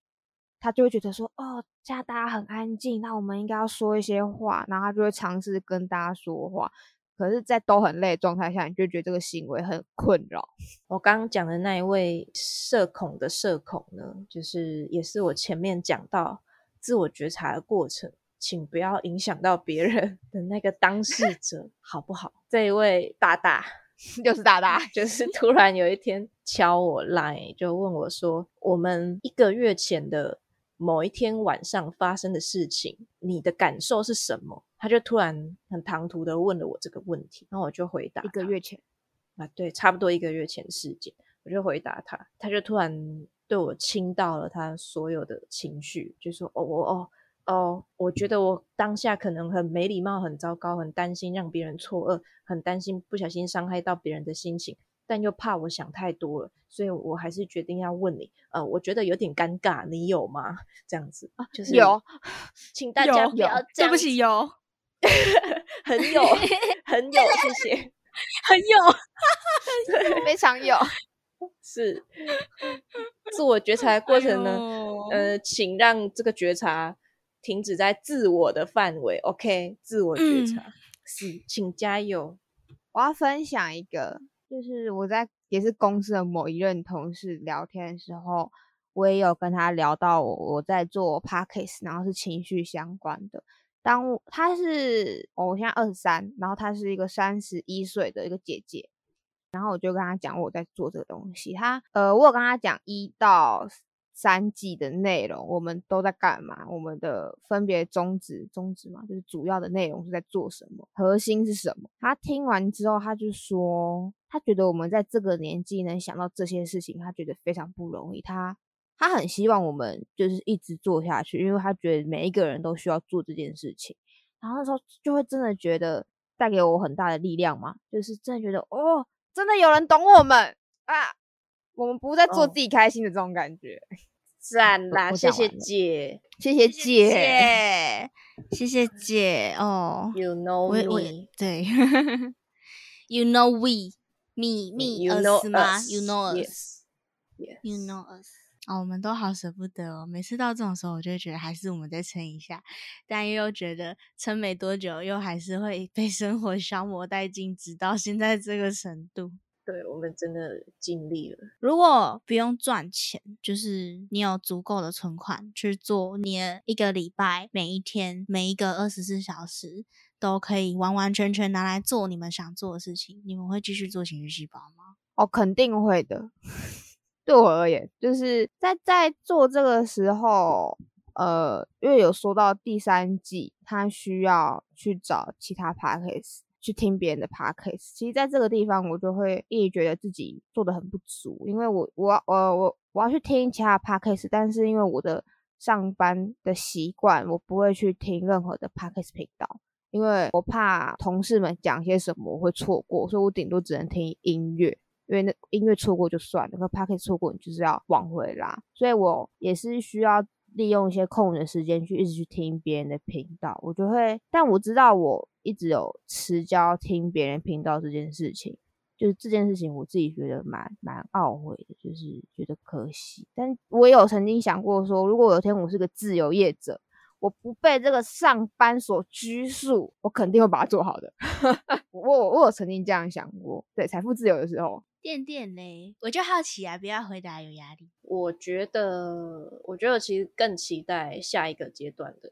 Speaker 2: 他就会觉得说，哦，这样大家很安静，那我们应该要说一些话，然后他就会尝试跟大家说话。可是，在都很累的状态下，你就觉得这个行为很困扰。
Speaker 3: 我刚刚讲的那一位社恐的社恐呢，就是也是我前面讲到自我觉察的过程，请不要影响到别人的那个当事者，好不好？这一位大大
Speaker 2: 又是大大，
Speaker 3: 就是突然有一天敲我来，就问我说，我们一个月前的某一天晚上发生的事情，你的感受是什么？他就突然很唐突的问了我这个问题，然后我就回答
Speaker 2: 一个月前，
Speaker 3: 啊，对，差不多一个月前的事件，我就回答他，他就突然对我倾倒了他所有的情绪，就说：“哦，我哦哦，我觉得我当下可能很没礼貌、很糟糕、很担心让别人错愕，很担心不小心伤害到别人的心情，但又怕我想太多了，所以我还是决定要问你。呃，我觉得有点尴尬，你有吗？这样子啊，就是
Speaker 2: 有，
Speaker 3: 请大家
Speaker 1: 有
Speaker 3: 不要这样
Speaker 1: 对不起，有
Speaker 3: 很有很有，谢谢。”
Speaker 1: 很有
Speaker 2: 非常有。
Speaker 3: 是自我觉察的过程呢，呃，请让这个觉察停止在自我的范围，OK？自我觉
Speaker 1: 嗯
Speaker 3: 察、是，请加油。
Speaker 2: 我要分享一个，就是我在也是公司的某一任同事聊天的时候，我也有跟他聊到我我在做 podcast，然后是情绪相关的。当我他是、哦我现在二十三，然后他是一个三十一岁的一个姐姐，然后我就跟她讲我在做这个东西。她呃，我有跟她讲一到三季的内容，我们都在干嘛，我们的分别宗旨宗旨嘛，就是主要的内容是在做什么，核心是什么。他听完之后，他就说，他觉得我们在这个年纪能想到这些事情，他觉得非常不容易。他他很希望我们就是一直做下去，因为他觉得每一个人都需要做这件事情。然后那时候就会真的觉得带给我很大的力量嘛，就是真的觉得哦，真的有人懂我们啊，我们不再做
Speaker 3: 哦
Speaker 2: 自己开心的这种感觉。
Speaker 3: 赞啦，谢谢姐
Speaker 2: 谢谢姐，
Speaker 1: 谢谢姐哦。
Speaker 3: ，You know me，
Speaker 1: 对，You know we me
Speaker 3: You
Speaker 1: us 吗 us？You know us。
Speaker 3: Yes Yes
Speaker 1: You know us。哦，我们都好舍不得哦。每次到这种时候，我就觉得还是我们再撑一下，但又觉得撑没多久，又还是会被生活消磨殆尽，直到现在这个程度。
Speaker 3: 对我们真的尽力了。
Speaker 1: 如果不用赚钱，就是你有足够的存款去做你的一个礼拜，每一天每一个二十四小时都可以完完全全拿来做你们想做的事情，你们会继续做情绪细胞吗？
Speaker 2: 哦，肯定会的。对我而言，就是在在做这个时候，呃，因为有说到第三季，他需要去找其他 p a c k a g e 去听别人的 podcast。其实，在这个地方，我就会一直觉得自己做的很不足，因为我我我我我要去听其他 podcast，但是因为我的上班的习惯，我不会去听任何的 podcast 频道，因为我怕同事们讲些什么我会错过，所以我顶多只能听音乐。因为那音乐错过就算了，可 podcast 错过你就是要往回拉，所以我也是需要。利用一些空余的时间去一直去听别人的频道，我就会。但我知道我一直有持交听别人频道这件事情，就是这件事情我自己觉得蛮蛮懊悔的，就是觉得可惜。但我也有曾经想过说，如果有一天我是个自由业者，我不被这个上班所拘束，我肯定会把它做好的。我我有曾经这样想过，对财富自由的时候。
Speaker 1: 垫垫嘞，我就好奇啊，不要回答有压力。
Speaker 3: 我觉得，我觉得其实更期待下一个阶段的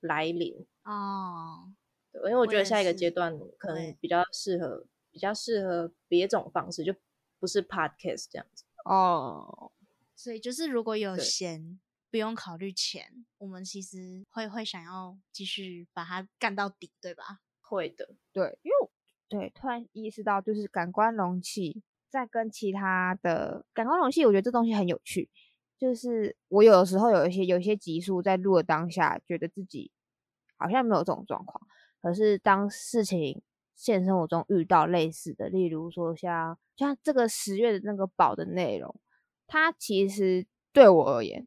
Speaker 3: 来临
Speaker 1: 哦。
Speaker 3: 对，因为我觉得下一个阶段可能比较适合，比较适合别种方式，就不是 podcast 这样子
Speaker 2: 哦。
Speaker 1: 所以就是如果有闲，不用考虑钱，我们其实会会想要继续把它干到底，对吧？
Speaker 3: 会的，
Speaker 2: 对，因为对，突然意识到就是感官容器。在跟其他的感官容器，我觉得这东西很有趣。就是我有的时候有一些有一些集数在录的当下，觉得自己好像没有这种状况。可是当事情现实生活中遇到类似的，例如说像像这个十月的那个宝的内容，它其实对我而言，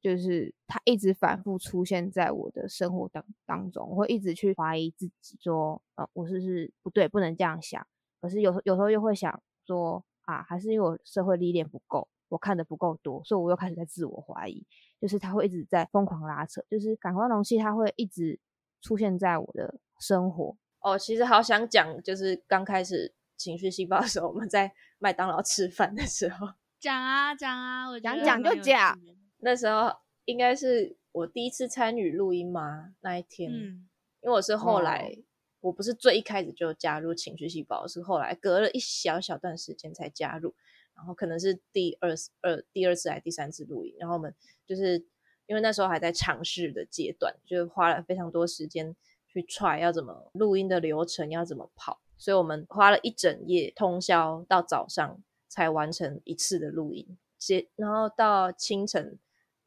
Speaker 2: 就是它一直反复出现在我的生活当当中，我会一直去怀疑自己，说呃我是不是不对，不能这样想。可是有有时候又会想。说啊，还是因为我社会历练不够，我看的不够多，所以我又开始在自我怀疑。就是他会一直在疯狂拉扯，就是感官容器，它会一直出现在我的生活。
Speaker 3: 哦，其实好想讲，就是刚开始情绪细胞的时候，我们在麦当劳吃饭的时候，
Speaker 1: 讲啊讲啊，我
Speaker 2: 讲讲就讲。
Speaker 3: 那时候应该是我第一次参与录音嘛，那一天，
Speaker 1: 嗯，
Speaker 3: 因为我是后来。我不是最一开始就加入情绪细胞，是后来隔了一小小段时间才加入，然后可能是第二次、二第二次还是第三次录音，然后我们就是因为那时候还在尝试的阶段，就花了非常多时间去 try 要怎么录音的流程要怎么跑，所以我们花了一整夜通宵到早上才完成一次的录音，结然后到清晨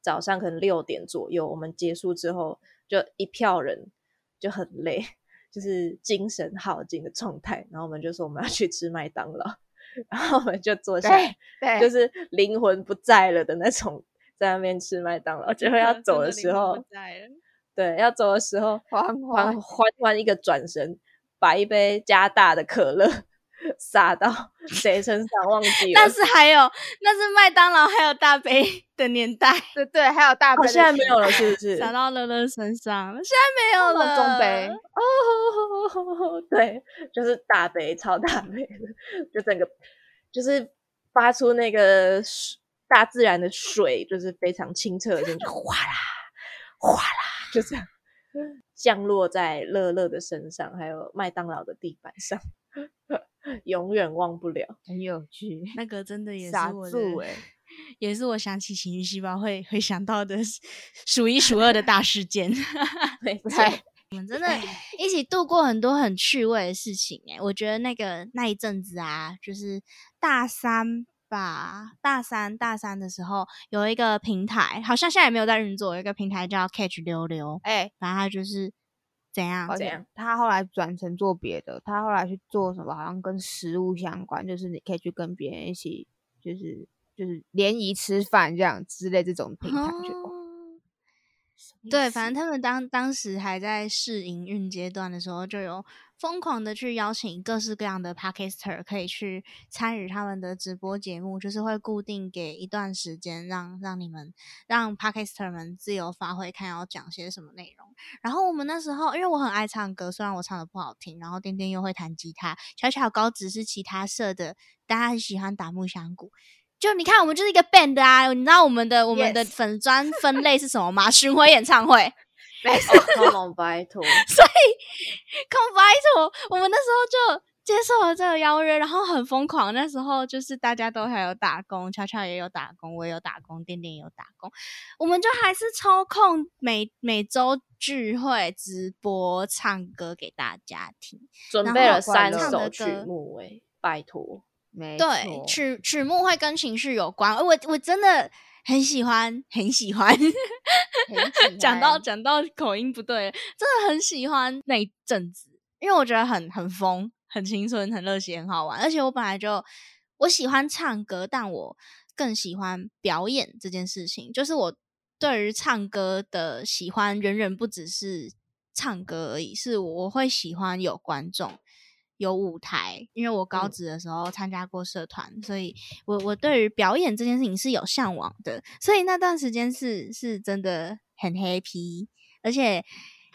Speaker 3: 早上可能六点左右我们结束之后，就一票人就很累。就是精神耗尽的状态，然后我们就说我们要去吃麦当劳，然后我们就坐下，
Speaker 2: 对，
Speaker 3: 就是灵魂不在了的那种，在那边吃麦当劳，最后要走的时候，对，要走的时候，
Speaker 2: 缓缓
Speaker 3: 缓缓一个转身，把一杯加大的可乐。洒到 谁身上忘记了？
Speaker 1: 但是还有，那是麦当劳还有大杯的年代，
Speaker 2: 对对，还有大杯，
Speaker 3: 现在没有了，是不是？
Speaker 1: 洒到乐乐身上，现在没有了。
Speaker 2: 中杯
Speaker 3: 哦，对，就是大杯，超大杯的，就整个就是发出那个大自然的水，就是非常清澈的，就哗啦哗啦，就这样降落在乐乐的身上，还有麦当劳的地板上。永远忘不了，
Speaker 2: 很有趣。
Speaker 1: 那个真的也是我
Speaker 2: 的，
Speaker 1: 也是我想起情绪细胞会会想到的数一数二的大事件。
Speaker 3: 对，
Speaker 1: 我们真的一起度过很多很趣味的事情。哎，我觉得那个那一阵子啊，就是大三吧，大三大三的时候有一个平台，好像现在也没有在运作，有一个平台叫 Catch 溜溜。
Speaker 2: 哎，
Speaker 1: 反正它就是。怎样？
Speaker 3: 怎样？
Speaker 2: 他后来转成做别的，他后来去做什么？好像跟食物相关，就是你可以去跟别人一起，就是就是联谊吃饭这样之类这种平台去。
Speaker 1: 对，反正他们当当时还在试营运阶段的时候，就有疯狂的去邀请各式各样的 podcaster 可以去参与他们的直播节目，就是会固定给一段时间，让让你们让 podcaster 们自由发挥，看要讲些什么内容。然后我们那时候，因为我很爱唱歌，虽然我唱的不好听，然后颠颠又会弹吉他，巧巧高只是其他社的，大家很喜欢打木箱鼓。就你看，我们就是一个 band 啊！你知道我们的我们的粉砖分类是什么吗？巡回演唱会，
Speaker 3: 拜托。
Speaker 1: 所以，Come 拜托。我们那时候就接受了这个邀约，然后很疯狂。那时候就是大家都还有打工，巧巧也有打工，我也有打工，店店也有打工，我们就还是抽空每每周聚会、直播、唱歌给大家听。
Speaker 3: 准备了三首曲
Speaker 1: 歌
Speaker 3: 目，哎，拜托，
Speaker 2: 没
Speaker 1: 对，曲曲目会跟情绪有关，我我真的很喜欢，很喜欢。讲到讲到口音不对，真的很喜欢那一阵子，因为我觉得很很疯，很青春，很热血，很好玩。而且我本来就我喜欢唱歌，但我更喜欢表演这件事情。就是我对于唱歌的喜欢，远远不只是唱歌而已，是我会喜欢有观众。有舞台，因为我高
Speaker 3: 嗯。
Speaker 1: 职的时候参加过社团，所以我我对于表演这件事情是有向往的，所以那段时间是是真的很 happy，而且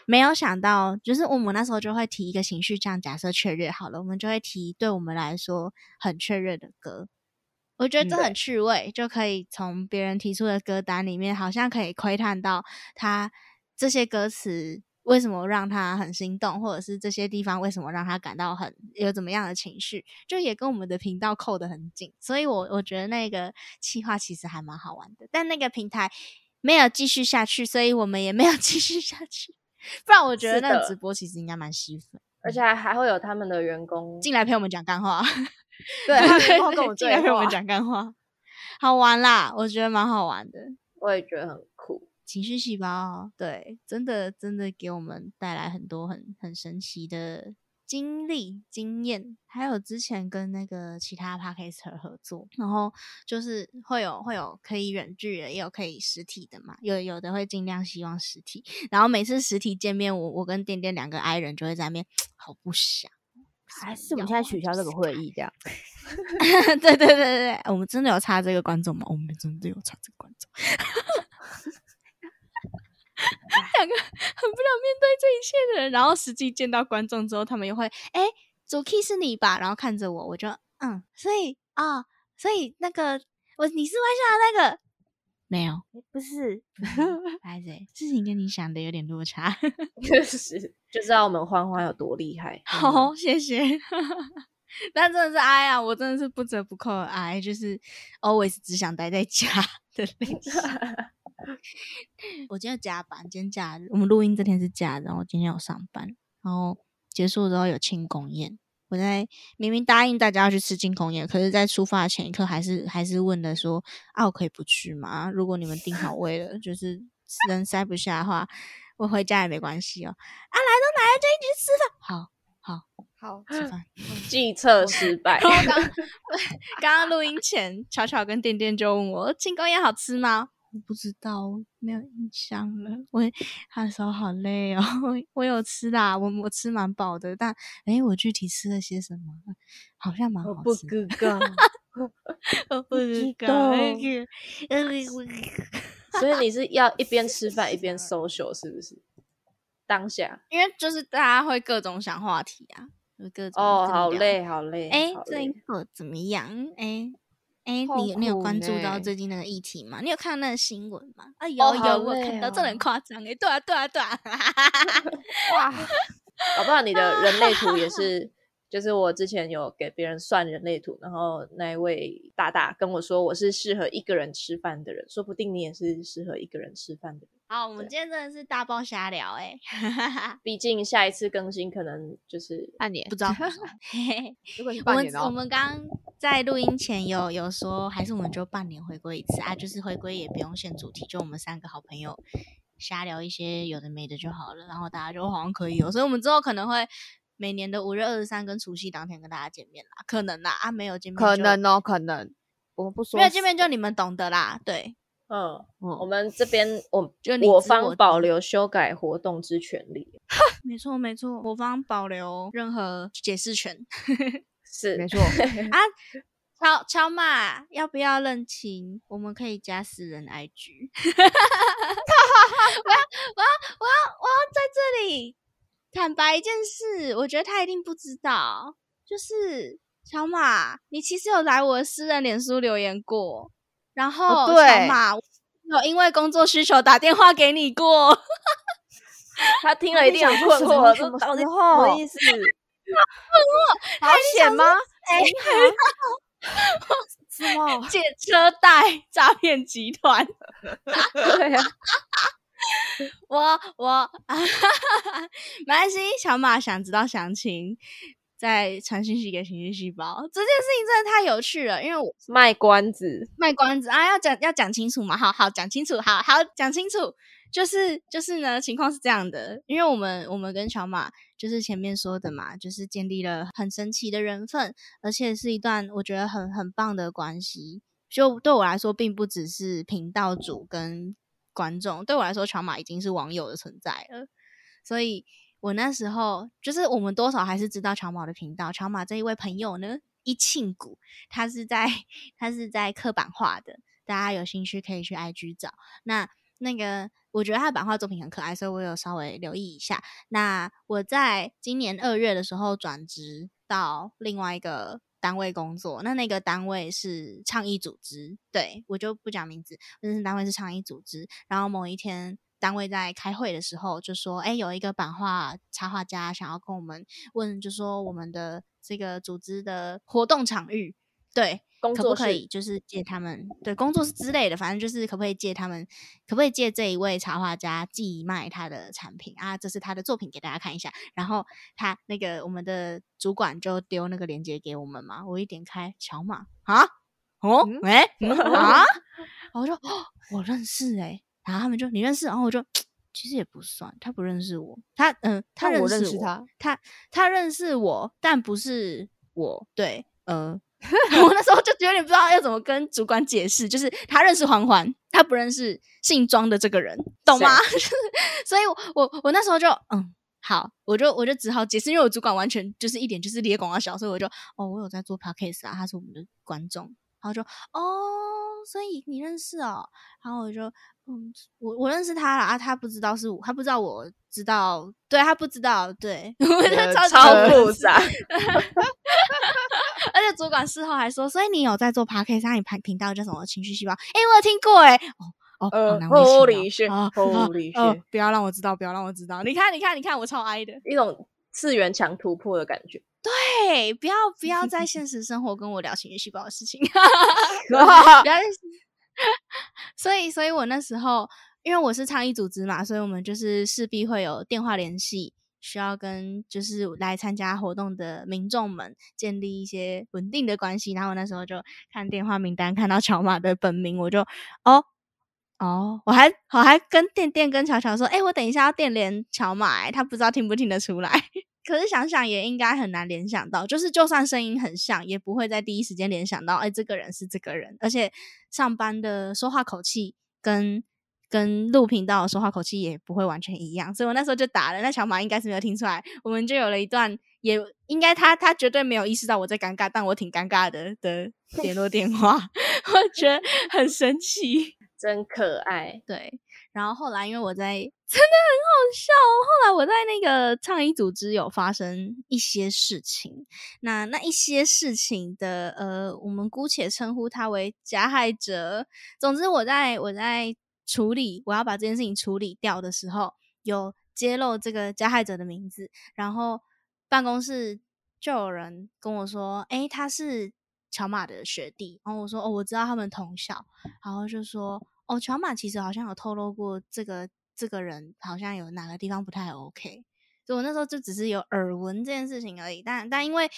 Speaker 1: 没有想到，就是我们那时候就会提一个情绪，这样假设确认好了，我们就会提对我们来说很确认的歌。我觉得这
Speaker 3: 嗯
Speaker 1: 很趣味，就可以从别人提出的歌单里面，好像可以窥探到他这些歌词为什么让他很心动，或者是这些地方为什么让他感到很有怎么样的情绪，就也跟我们的频道扣得很紧。所以我我觉得那个企划其实还蛮好玩的，但那个平台没有继续下去，所以我们也没有 继续下去。不然我觉得那个直播其实应该蛮吸粉，
Speaker 3: 而且还还会有他们的员工
Speaker 1: 进来陪我们讲干话。
Speaker 2: 对，他们
Speaker 1: 进来陪我们，讲干话，好玩啦，我觉得蛮好玩的。
Speaker 3: 我也觉得很酷。
Speaker 1: 情绪细胞，对，真的真的给我们带来很多很很神奇的经历、经验，还有之前跟那个其他 podcaster 合作，然后就是会有会有可以远距的，也有可以实体的嘛，有有的会尽量希望实体，然后每次实体见面，我我跟点点两个 i 人就会在那边好不想。
Speaker 2: 还是我们现在取消这个会议这样？
Speaker 1: 对对对对对，我们真的有差这个观众吗？我们真的有差这个观众。两个很不想面对这一切的人，然后实际见到观众之后，他们又会哎，主 key 是你吧？然后看着我，我就嗯，所以啊、所以那个我你是外向的那个没有，
Speaker 2: 不是，
Speaker 1: 白贼事情跟你想的有点落差。
Speaker 3: 是，就知道我们欢欢有多厉害。
Speaker 1: 好，谢谢。但真的是哀啊，我真的是不折不扣的哀，就是 always 只想待在家的类型。我今天有加班，今天假日，我们录音这天是假日，然后今天有上班，然后结束之后有庆功宴。我在明明答应大家要去吃庆功宴，可是，在出发的前一刻，还是还是问的说啊，我可以不去吗？如果你们订好位了，就是人塞不下的话，我回家也没关系哦。啊，来都来了，就一起去吃饭。好好
Speaker 2: 好，
Speaker 1: 吃饭。
Speaker 3: 计策失败。
Speaker 1: 然后刚 刚刚录音前，巧巧跟店店就问我庆功宴好吃吗？我不知道，我没有印象了。我他说好累哦，我 我有吃啦，我我吃蛮饱的，但哎，我具体吃了些什么？好像蛮
Speaker 3: 我不
Speaker 1: 好吃的。
Speaker 3: 知道，
Speaker 1: 我不知
Speaker 3: 道
Speaker 1: 道。
Speaker 3: 所以你是要一边吃饭一边 social 是不是？当下
Speaker 1: 因为就是大家会各种想话题啊，就各种
Speaker 3: 哦，好累，好累。
Speaker 1: 哎，
Speaker 3: 好
Speaker 1: 最近
Speaker 3: 累
Speaker 1: 过怎么样？哎哎，
Speaker 2: 欸
Speaker 1: 你你有关注到最近那个议题吗？你有看到那个新闻吗？啊，有有，我看到，这很
Speaker 3: 哦
Speaker 1: 夸张哎，对啊对啊对啊，
Speaker 2: 哇，
Speaker 3: 搞不好你的人类图也是，就是我之前有给别人算人类图，然后那一位大大跟我说我是适合一个人吃饭的人，说不定你也是适合一个人吃饭的人。
Speaker 1: 好，我们今天真的是大爆瞎聊哎，
Speaker 3: 毕竟下一次更新可能就是
Speaker 2: 半年
Speaker 1: 不，知道
Speaker 2: 如果是
Speaker 1: 我们我
Speaker 2: 半年哦，
Speaker 1: 们刚在录音前有有说，还是我们就半年回归一次啊，就是回归也不用限主题，就我们三个好朋友瞎聊一些有的没的就好了，然后大家就好像可以哦，所以我们之后可能会每年的五月二十三跟除夕当天跟大家见面啦，可能啦啊，没有见面
Speaker 2: 可能哦，可能，我们不说
Speaker 1: 没有见面就你们懂得啦，对，
Speaker 3: 嗯，我
Speaker 2: 嗯，
Speaker 3: 们这边我
Speaker 1: 就我
Speaker 3: 我方保留修改活动之权利，
Speaker 1: 没错没错，我方保留任何解释权
Speaker 3: 是
Speaker 2: 没错，
Speaker 1: 啊。乔乔马要不要认亲？我们可以加私人 IG。我要我要我要我要在这里坦白一件事，我觉得他一定不知道，就是乔马，你其实有来我的私人脸书留言过，然后乔
Speaker 2: 对
Speaker 1: 马我有因为工作需求打电话给你过。
Speaker 3: 他听了一定很困惑，什
Speaker 2: 什么时候
Speaker 3: 么意思？
Speaker 2: 好险吗？
Speaker 1: 哎，
Speaker 3: 什么？
Speaker 1: 借车贷诈骗集团。
Speaker 3: 对啊，
Speaker 1: 我我，没关系，小马想知道详情，再传信息给情绪细胞。这件事情真的太有趣了，因为我
Speaker 3: 卖关子，
Speaker 1: 卖关子啊，要讲要讲清楚嘛，好好讲清楚，好好讲清楚。就是就是呢，情况是这样的，因为我们我们跟小马就是前面说的嘛，就是建立了很神奇的缘分，而且是一段我觉得很很棒的关系。就对我来说，并不只是频道主跟观众，对我来说，小马已经是网友的存在了。所以我那时候就是我们多少还是知道乔马的频道。乔马这一位朋友呢，一庆谷，他是在他是在刻板画的，大家有兴趣可以去 IG 找。那那个我觉得他的版画作品很可爱，所以我有稍微留意一下。那我在今年二月的时候转职到另外一个单位工作，那那个单位是倡议组织，对我就不讲名字，那是单位是倡议组织。然后某一天单位在开会的时候就说：“哎，有一个版画插画家想要跟我们问，就说我们的这个组织的活动场域，对。”可不
Speaker 3: 工作室
Speaker 1: 可以就是借他们对工作室之类的，反正就是可不可以借他们，可不可以借这一位插画家寄卖他的产品？啊？这是他的作品给大家看一下。然后他那个我们的主管就丢那个链接给我们嘛，我一点开，乔马啊，哦，
Speaker 3: 嗯
Speaker 1: 喂、嗯 啊，我就哦，我认识哎、然后他们就你认识，然后我就其实也不算，他不认识我，他嗯，他认识我
Speaker 3: 他，
Speaker 1: 他他认识我，但不是我，对，呃，我那时候就有点不知道要怎么跟主管解释，就是他认识环环，他不认识姓庄的这个人，懂吗？所以我我我那时候就嗯。好，我就我就只好解释，因为我主管完全就是一点就是离广告小，所以我就哦，我有在做 podcast 啊，他是我们的观众，然后就哦，所以你认识哦，然后我就嗯，我我认识他了啊，他不知道是我，他不知道我知道，对他不知道，对，我就
Speaker 3: 呃
Speaker 1: 超级
Speaker 3: 超复杂，
Speaker 1: 而且主管事后还说，所以你有在做 podcast，那你频频道叫什么情绪细胞？哎、我有听过哎、哦哦，好
Speaker 3: 呃
Speaker 1: 难为情哦
Speaker 3: ，Holy shit，
Speaker 1: 啊啊啊
Speaker 3: shit
Speaker 1: 不要让我知道，不要让我知道。你看，你看，你看，我超哀的。
Speaker 3: 一种次元墙突破的感觉。
Speaker 1: 对，不要不要在 现实生活跟我聊情绪细胞的事情，不要在。所以，所以我那时候，因为我是倡议组织嘛，所以我们就是势必会有电话联系，需要跟就是来参加活动的民众们建立一些稳定的关系。然后我那时候就看电话名单，看到乔马的本名，我就哦哦，我还我还跟店店跟乔乔说，哎、我等一下要电联乔马、欸，他不知道听不听得出来。可是想想也应该很难联想到，就是就算声音很像，也不会在第一时间联想到，哎、这个人是这个人，而且上班的说话口气跟跟录频道的说话口气也不会完全一样，所以我那时候就打了。那小马应该是没有听出来，我们就有了一段，也应该他他绝对没有意识到我在尴尬，但我挺尴尬的的联络电话，我觉得很神奇。
Speaker 3: 真可爱，
Speaker 1: 对，然后后来因为我在真的很好笑哦，后来我在那个倡议组织有发生一些事情，那那一些事情的呃，我们姑且称呼他为加害者。总之，我在我在处理我要把这件事情处理掉的时候，有揭露这个加害者的名字，然后办公室就有人跟我说：“诶，他是乔马的学弟。”然后我说：“哦，我知道他们同校。”然后就说：“哦，乔马其实好像有透露过这个这个人好像有哪个地方不太 OK。”所以我那时候就只是有耳闻这件事情而已，但但因为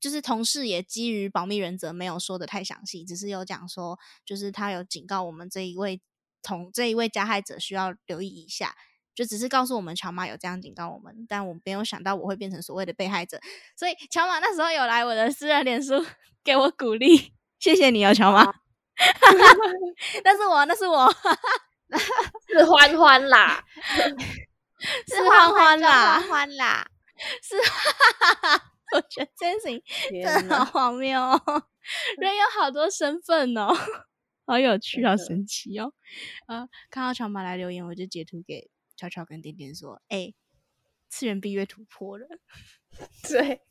Speaker 1: 就是同事也基于保密原则没有说的太详细，只是有讲说，就是他有警告我们这一位同这一位加害者需要留意一下，就只是告诉我们乔马有这样警告我们，但我没有想到我会变成所谓的被害者，所以乔马那时候有来我的私人脸书 给我鼓励，谢谢你哦，乔马。那是我，那是我，
Speaker 3: 是欢欢啦，
Speaker 1: 是欢欢啦，
Speaker 2: 欢欢啦，
Speaker 1: 是，我觉得这件事情真的好
Speaker 3: 哪，
Speaker 1: 荒谬哦，人有好多身份哦，好有趣，好神奇哦。呃，看到乔马来留言，我就截图给乔乔跟点点说：“哎、次元壁月突破了。
Speaker 3: 对，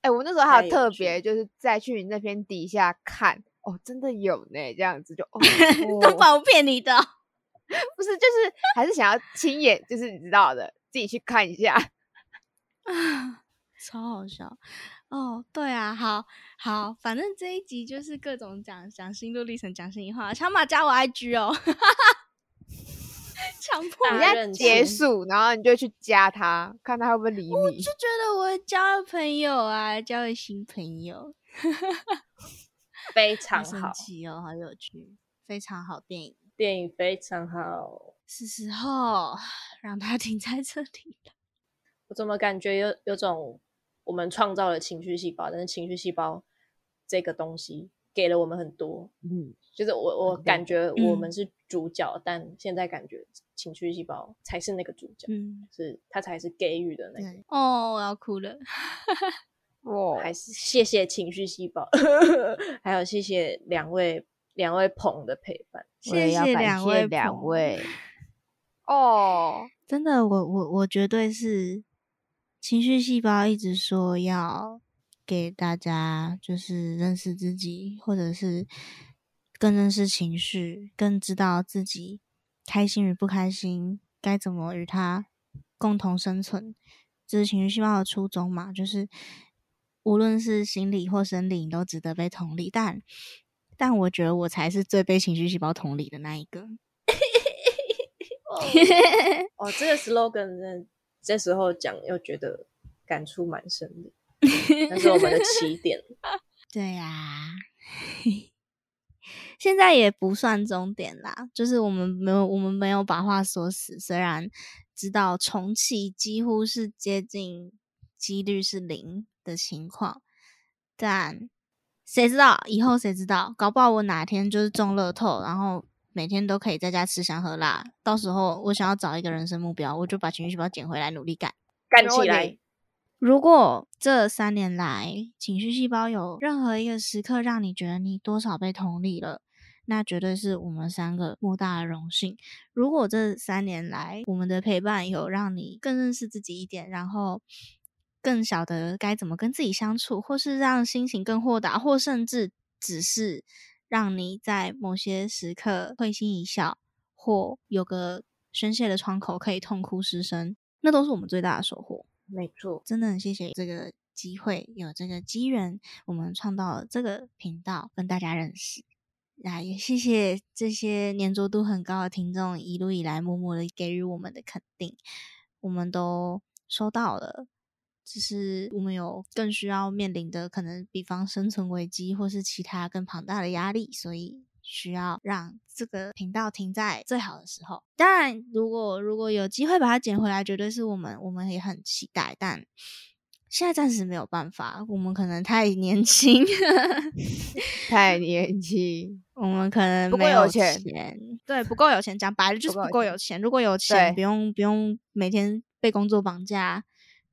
Speaker 2: 哎、我那时候还
Speaker 3: 有
Speaker 2: 特别，就是再去你那边底下看，哦，真的有呢，这样子就哦，
Speaker 1: 都
Speaker 2: 哦
Speaker 1: 把我骗你的哦、
Speaker 2: 不是，就是还是想要亲眼，就是你知道的，自己去看一下啊。
Speaker 1: 超好笑哦！对啊，好好，反正这一集就是各种讲讲心路历程，讲心里话。小马加我 IG 哦，强迫
Speaker 2: 人家结束，然后你就去加他，看他会不会理你。我
Speaker 1: 就觉得我交了朋友啊，交了新朋友，
Speaker 3: 非常好，
Speaker 1: 神奇哦，好有趣，非常好电影，
Speaker 3: 电影非常好，
Speaker 1: 是时候让它停在这里了。
Speaker 3: 我怎么感觉有有种。我们创造了情绪细胞，但是情绪细胞这个东西给了我们很多，嗯，就是我我感觉我们是主角，但现在感觉情绪细胞才是那个主角，嗯，是他才是给予的那个。
Speaker 1: 哦，我要哭了，
Speaker 3: 哇，还是谢谢情绪细胞，还有谢谢两位两位捧的陪伴，
Speaker 1: 谢谢两位
Speaker 2: 两位，哦，
Speaker 1: 真的，我我我绝对是。情绪细胞一直说要给大家，就是认识自己，或者是更认识情绪，更知道自己开心与不开心，该怎么与它共同生存。这是情绪细胞的初衷嘛？就是无论是心理或生理，都值得被同理。但但我觉得我才是最被情绪细胞同理的那一个。
Speaker 3: 哦，这个 slogan 这时候讲又觉得感触蛮深的，那是我们的起 点。
Speaker 1: 对呀，现在也不算终点啦，就是我们没有我们没有把话说死。虽然知道重启几乎是接近几率是零的情况，但谁知道以后谁知道？搞不好我哪天就是中乐透，然后。每天都可以在家吃香喝辣，到时候我想要找一个人生目标，我就把情绪细胞捡回来，努力干
Speaker 3: 干起来。
Speaker 1: 如果这三年来情绪细胞有任何一个时刻让你觉得你多少被同理了，那绝对是我们三个莫大的荣幸。如果这三年来我们的陪伴有让你更认识自己一点，然后更晓得该怎么跟自己相处，或是让心情更豁达，或甚至只是。让你在某些时刻会心一笑，或有个宣泄的窗口可以痛哭失声，那都是我们最大的收获。
Speaker 3: 没错，
Speaker 1: 真的很谢谢这个机会，有这个机缘，我们创造了这个频道跟大家认识。那也谢谢这些粘着度很高的听众一路以来默默的给予我们的肯定，我们都收到了。只是我们有更需要面临的可能，比方生存危机，或是其他更庞大的压力，所以需要让这个频道停在最好的时候。当然，如果如果有机会把它捡回来，绝对是我们我们也很期待。但现在暂时没有办法，我们可能太年轻，
Speaker 2: 太年轻，
Speaker 1: 我们可能
Speaker 2: 不够有钱，
Speaker 1: 对，不够有钱。讲白了就是不够有钱。如果有钱，不用不用每天被工作绑架。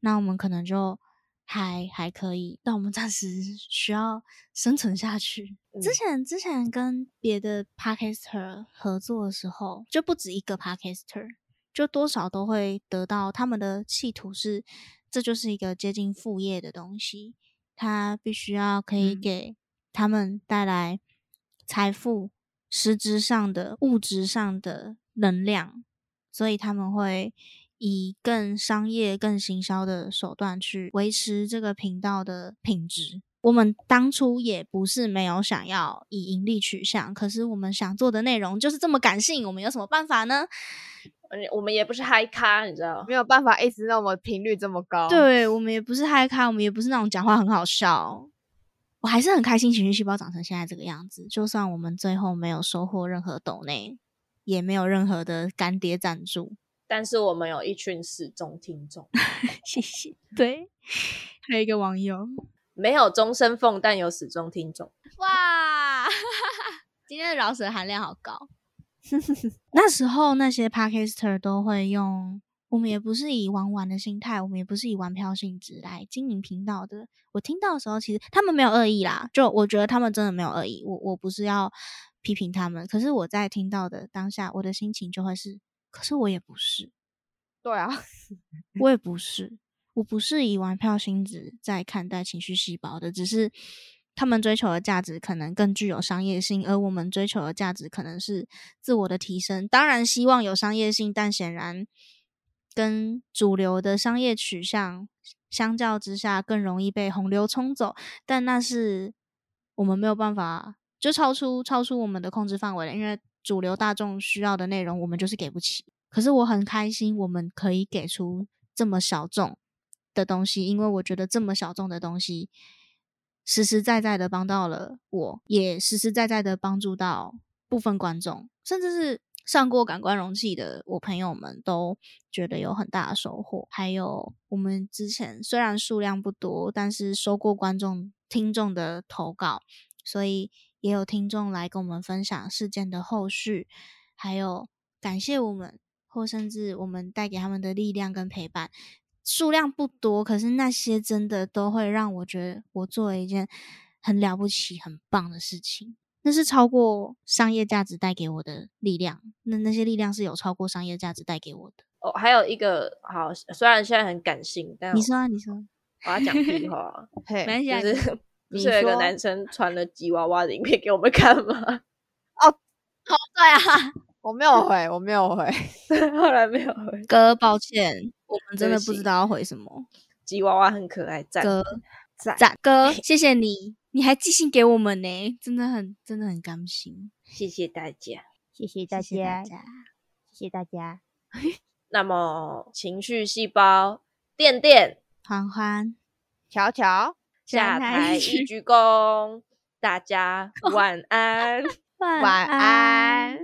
Speaker 1: 那我们可能就还还可以，但我们暂时 需要生存下去。之前之前跟别的 podcaster 合作的时候，就不止一个 podcaster，就多少都会得到他们的企图是，这就是一个接近副业的东西，它必须要可以给他们带来财富、实质上的、物质上的能量，所以他们会。以更商业、更行销的手段去维持这个频道的品质。我们当初也不是没有想要以盈利取向，可是我们想做的内容就是这么感性，我们有什么办法呢？
Speaker 3: 我们也不是嗨咖，你知道，
Speaker 2: 没有办法一直那么频率这么高。
Speaker 1: 对，我们也不是嗨咖，我们也不是那种讲话很好笑。我还是很开心，情绪细胞长成现在这个样子。就算我们最后没有收获任何抖内，也没有任何的干爹赞助。
Speaker 3: 但是我们有一群死忠听众，
Speaker 1: 谢谢。对，还有一个网友
Speaker 3: 没有终身俸，但有死忠听众。
Speaker 1: 哇，今天的饶舌含量好高。那时候那些 podcaster 都会用，我们也不是以玩玩的心态，我们也不是以玩票性质来经营频道的。我听到的时候，其实他们没有恶意啦，就我觉得他们真的没有恶意。我我不是要批评他们，可是我在听到的当下，我的心情就会是。可是我也不是，
Speaker 2: 对啊，
Speaker 1: 我也不是，我不是以玩票性质在看待情绪细胞的，只是他们追求的价值可能更具有商业性，而我们追求的价值可能是自我的提升。当然希望有商业性，但显然跟主流的商业取向相较之下更容易被洪流冲走，但那是我们没有办法，就超出超出我们的控制范围了。因为主流大众需要的内容，我们就是给不起。可是我很开心，我们可以给出这么小众的东西，因为我觉得这么小众的东西，实实在在的帮到了我，也实实在在的帮助到部分观众，甚至是。上过感官容器的我朋友们都觉得有很大的收获，还有我们之前虽然数量不多，但是收过观众听众的投稿，所以也有听众来跟我们分享事件的后续，还有感谢我们，或甚至我们带给他们的力量跟陪伴。数量不多，可是那些真的都会让我觉得我做了一件很了不起、很棒的事情。那是超过商业价值带给我的力量，那那些力量是有超过商业价值带给我的。
Speaker 3: 哦，还有一个好，虽然现在很感性，但
Speaker 1: 你说，啊你说，
Speaker 3: 我要讲屁话，
Speaker 2: 嘿，
Speaker 3: 就是不是有一个男生传了吉娃娃的影片给我们看吗？
Speaker 2: 哦，
Speaker 1: 好对啊，
Speaker 2: 我没有回，我没有回，
Speaker 3: 后来没有回。
Speaker 1: 哥，抱歉，我们真的不知道要回什么。
Speaker 3: 吉娃娃很可爱，赞，
Speaker 1: 哥，
Speaker 2: 赞，
Speaker 1: 哥，谢谢你。你还寄信给我们呢，真的很真的很甘心，
Speaker 3: 谢谢大家，
Speaker 2: 谢谢大家，谢谢大家。
Speaker 3: 那么情绪细胞，电电，
Speaker 1: 欢欢，
Speaker 2: 乔乔，
Speaker 3: 下台一鞠躬，大家晚安，
Speaker 2: 晚安。